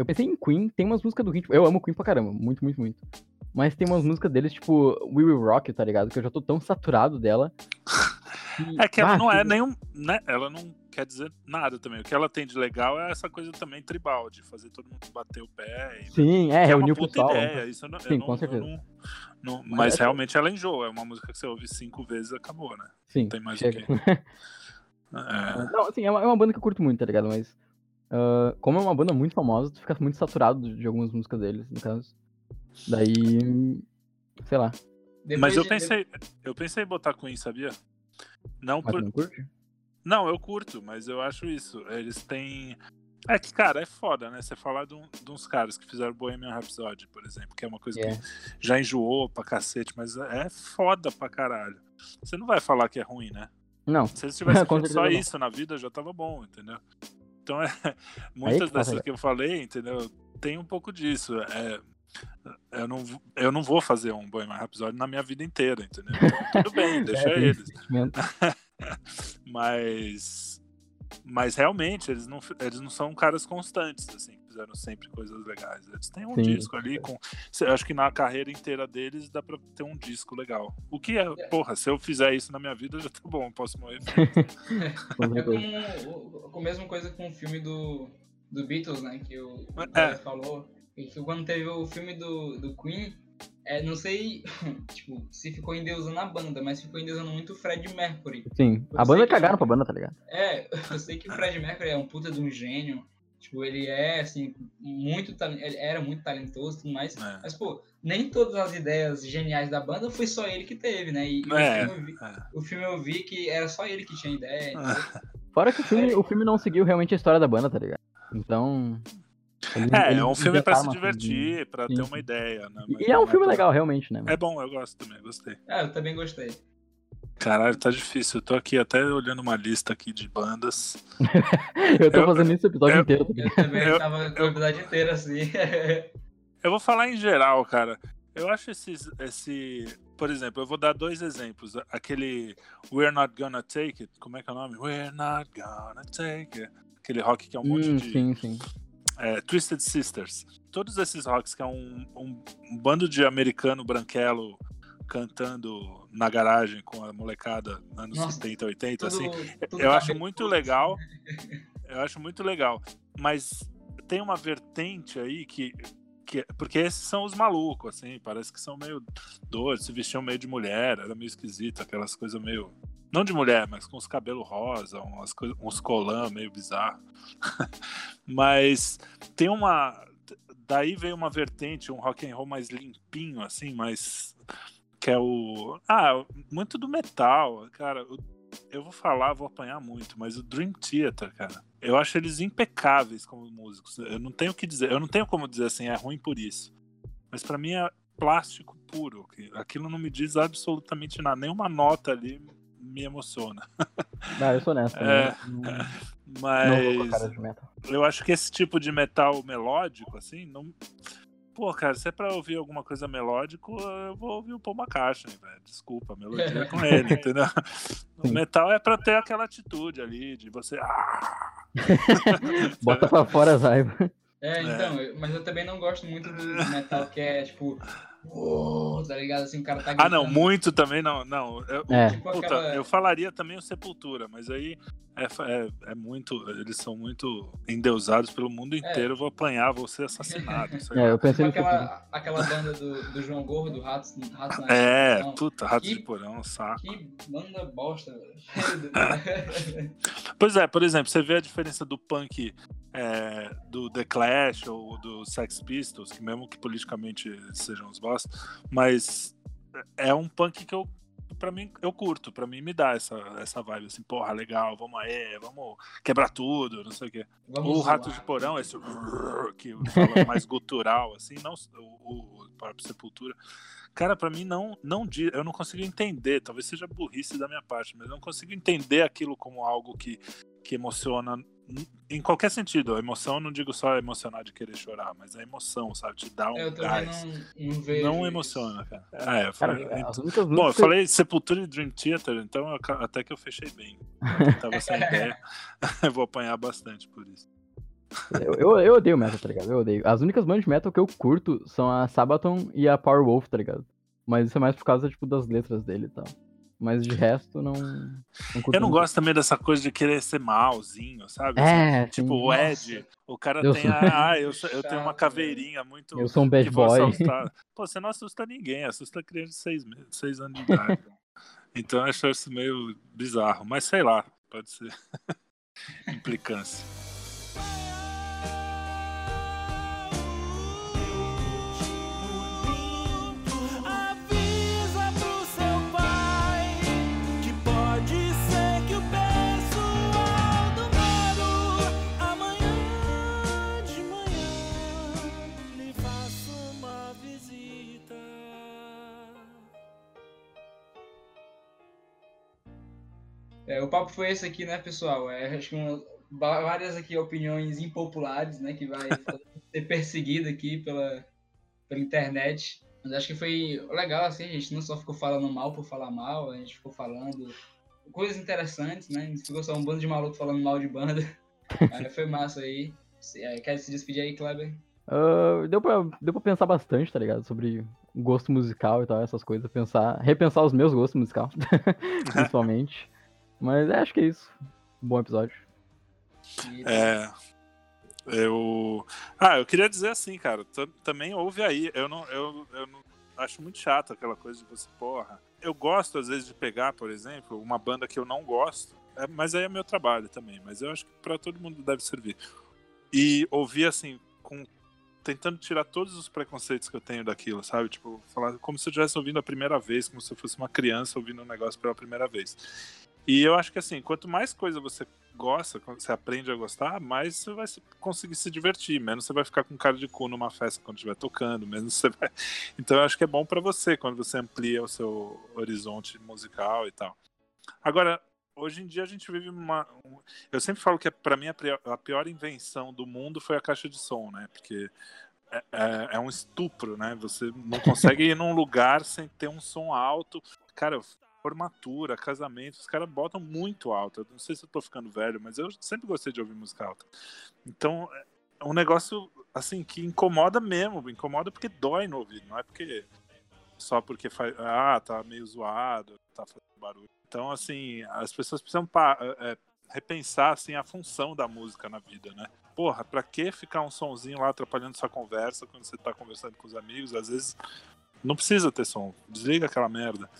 Eu pensei em Queen, tem umas músicas do Queen, tipo, eu amo Queen pra caramba, muito, muito, muito. Mas tem umas músicas deles, tipo, We Will Rock, tá ligado? Que eu já tô tão saturado dela. É que ela Ah, não é nenhum. Né? Ela não quer dizer nada também. O que ela tem de legal é essa coisa também tribal, de fazer todo mundo bater o pé. E... Sim, é, que reunir o pessoal. ideia. Isso não, Sim, não- com certeza. não- não- Mas mas é- realmente ela enjoa. É uma música que você ouve cinco vezes e acabou, né? Sim, tem mais o chega. quê. É. Não, assim, é uma, é uma banda que eu curto muito, tá ligado? Mas, ah, como é uma banda muito famosa, tu fica muito saturado de algumas músicas deles, no caso. Daí, sei lá, Depois Mas eu de- pensei, eu pensei em botar Queen, sabia? Não mas por, não curte? Não, eu curto, mas eu acho isso. Eles têm. É que, cara, é foda, né? Você falar de, um- de uns caras que fizeram Bohemian Rhapsody, por exemplo, que é uma coisa É. que já enjoou pra cacete, mas é foda pra caralho. Você não vai falar que é ruim, né? Não, Se eles tivessem feito só não. isso na vida, já tava bom, entendeu? Então, é, muitas tá, dessas velho. que eu falei, entendeu? Tem um pouco disso. É, eu, não, eu não vou fazer um Bohemian Rhapsody na minha vida inteira, entendeu? Então, tudo bem, deixa É, eles. Mas. Mas realmente, eles não, eles não são caras constantes, assim, que fizeram sempre coisas legais. Eles têm um Sim. disco ali com. acho que na carreira inteira deles dá pra ter um disco legal. O que é, porra, se eu fizer isso na minha vida, já tá bom, eu posso morrer. É com a mesma coisa com o filme do, do Beatles, né? Que o o É. Falou. E que quando teve o filme do, do Queen, é, não sei tipo, se ficou endeusando a banda, mas ficou endeusando muito o Fred Mercury. Sim, Eu a banda que- cagaram pra banda, tá ligado? É, eu sei que o Fred Mercury é um puta de um gênio. Tipo, ele é, assim, muito ele era muito talentoso e tudo mais. É. Mas, pô, nem todas as ideias geniais da banda foi só ele que teve, né? E, e É, o, filme eu vi, é. o filme eu vi que era só ele que tinha ideia. entendeu? Fora que o filme, o filme não seguiu realmente a história da banda, tá ligado? Então. Ele- É, ele é um filme pra se divertir, pra Sim, ter uma ideia, né? E- Mas E é um filme legal, realmente, né? É bom, eu gosto também, gostei. Ah, eu também gostei. Caralho, tá difícil. Eu tô aqui até olhando uma lista aqui de bandas. Eu tô eu- fazendo isso o episódio eu- inteiro. tá? Eu também Eu- tava com a episódio inteiro assim. Eu vou falar em geral, cara. Eu acho esses, esse. Por exemplo, eu vou dar dois exemplos. Aquele We're Not Gonna Take It. Como é que é o nome? We're Not Gonna Take It. Aquele rock que é um monte Hum, de. sim, sim. É, Twisted Sisters. Todos esses rocks que é um, um- um bando de americano branquelo cantando na garagem com a molecada anos Nossa, 70, 80, Tudo- assim. tudo Eu acho muito legal. Eu acho muito legal. Mas tem uma vertente aí que. que porque esses são os malucos, assim, parece que são meio doidos, se vestiam meio de mulher, era meio esquisito, aquelas coisas meio. Não de mulher, mas com os cabelos rosa, umas uns colã meio bizarro. mas tem uma. Daí veio uma vertente, um rock and roll mais limpinho, assim, mais. Que é o. Ah, muito do metal, cara. eu vou falar, vou apanhar muito, mas o Dream Theater, cara, eu acho eles impecáveis como músicos. Eu não tenho o que dizer, eu não tenho como dizer assim, é ruim por isso. Mas pra mim é plástico puro. Aquilo não me diz absolutamente nada, nenhuma nota ali me emociona. Ah, eu sou honesto. É, Não, não, não Mas cara de metal. eu acho que esse tipo de metal melódico, assim, não. Pô, cara, se é pra ouvir alguma coisa melódico, eu vou ouvir o Paul McCartney, velho. Desculpa, a melodia é com ele, entendeu? O Sim. metal é pra ter aquela atitude ali, de você. Ah! Bota pra fora as raivas. É, então, eu- mas eu também não gosto muito do metal que é tipo. Tá ligado? Assim, o cara tá Ah, não, gritando. muito também não. Não, eu, É. Tipo puta, aquela- eu falaria também o Sepultura, mas aí é, é, é muito. Eles são muito endeusados pelo mundo inteiro. Eu vou apanhar, vou ser assassinado. É, eu pensei Tipo aquela, aquela banda do, do João Gordo, Ratos, Ratos na É, Estação. puta, rato Que- de porão, saco. Que banda bosta, velho. Pois é, por exemplo, você vê a diferença do punk é, do The Clash ou do Sex Pistols, que mesmo que politicamente sejam os boss, mas é um punk que eu para mim eu curto, pra mim me dá essa, essa vibe assim, porra, legal, vamos aí, vamos quebrar tudo, não sei o quê. Vamos o Rato zoar. de Porão, esse que fala mais gutural, assim, não o, o próprio Sepultura. Cara, pra mim não, não eu não consigo entender, talvez seja burrice da minha parte, mas eu não consigo entender aquilo como algo que, que emociona Em qualquer sentido, a emoção, eu não digo só emocionar de querer chorar, mas a emoção, sabe? Te dá um Eu gás. não, não. Não emociona, cara. É, eu Cara, as únicas Bom, eu falei Sepultura e Dream Theater, então eu até que eu fechei bem. Eu tava sem ideia. eu vou apanhar bastante por isso. Eu, eu, eu odeio metal, tá ligado? Eu odeio. As únicas bandas de metal que eu curto são a Sabaton e a Power Wolf, tá ligado? Mas isso é mais por causa, tipo, das letras dele e tal. Mas de resto, não. não Eu não muito. gosto também dessa coisa de querer ser malzinho, sabe? É, Tipo, sim. o Ed, o cara Eu tem sou- a. Ah, eu, sou- eu tenho uma caveirinha muito. Eu sou um bad boy. assustar. Pô, você não assusta ninguém, assusta criança de seis, meses, seis anos de idade. então eu acho isso meio bizarro. Mas sei lá, pode ser implicância. É, o papo foi esse aqui, né, pessoal? É, acho que uma- várias aqui opiniões impopulares, né, que vai ser perseguido aqui pela, pela internet. Mas acho que foi legal, assim, a gente não só ficou falando mal por falar mal, a gente ficou falando coisas interessantes, né? A gente ficou só um bando de maluco falando mal de banda. Mas foi massa aí. É, Quer se despedir aí, Kleber? Ah, deu, pra, deu pra pensar bastante, tá ligado? Sobre gosto musical e tal, essas coisas. Pensar, repensar os meus gostos musicais, principalmente. Mas é, acho que é isso. Bom episódio. É. Eu. Ah, eu queria dizer assim, cara. tam- Também ouve aí. Eu não, eu, eu não acho muito chato aquela coisa de você, porra. Eu gosto, às vezes, de pegar, por exemplo, uma banda que eu não gosto. é, mas aí é meu trabalho também. Mas eu acho que pra todo mundo deve servir. E ouvir assim, com. Tentando tirar todos os preconceitos que eu tenho daquilo, sabe? Tipo, falar como se eu estivesse ouvindo a primeira vez, como se eu fosse uma criança ouvindo um negócio pela primeira vez. E eu acho que assim, quanto mais coisa você gosta, quando você aprende a gostar, mais você vai se- conseguir se divertir, menos você vai ficar com cara de cu numa festa quando estiver tocando, menos você vai. Então eu acho que é bom pra você quando você amplia o seu horizonte musical e tal. Agora, hoje em dia a gente vive uma. um- Eu sempre falo que é, para mim a pior, invenção do mundo foi a caixa de som, né? Porque é, é- é um estupro, né? Você não consegue ir num lugar sem ter um som alto. Cara, formatura, casamento, os caras botam muito alto. Eu não sei se eu tô ficando velho, mas eu sempre gostei de ouvir música alta. Então, é um negócio assim que incomoda mesmo, incomoda porque dói no ouvido, não é porque só porque faz, ah, tá meio zoado, tá fazendo barulho. Então, assim, as pessoas precisam pa- é, repensar assim a função da música na vida, né? Porra, pra que ficar um sonzinho lá atrapalhando sua conversa quando você tá conversando com os amigos? Às vezes não precisa ter som. Desliga aquela merda.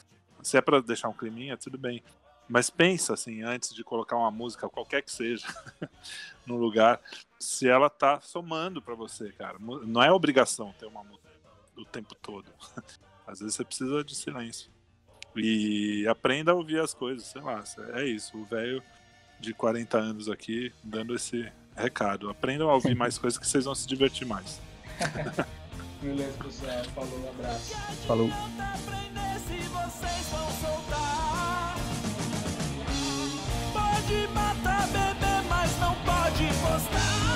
Se é pra deixar um climinha, tudo bem. Mas pensa assim, antes de colocar uma música, qualquer que seja, no lugar, se ela tá somando pra você, cara. Não é obrigação ter uma música o tempo todo. Às vezes você precisa de silêncio. E aprenda a ouvir as coisas, sei lá. É isso. O velho de 40 anos aqui dando esse recado. Aprendam a ouvir mais coisas que vocês vão se divertir mais. E o Leandro Zé falou, um abraço. Falou. Pode matar, bebê, mas não pode postar.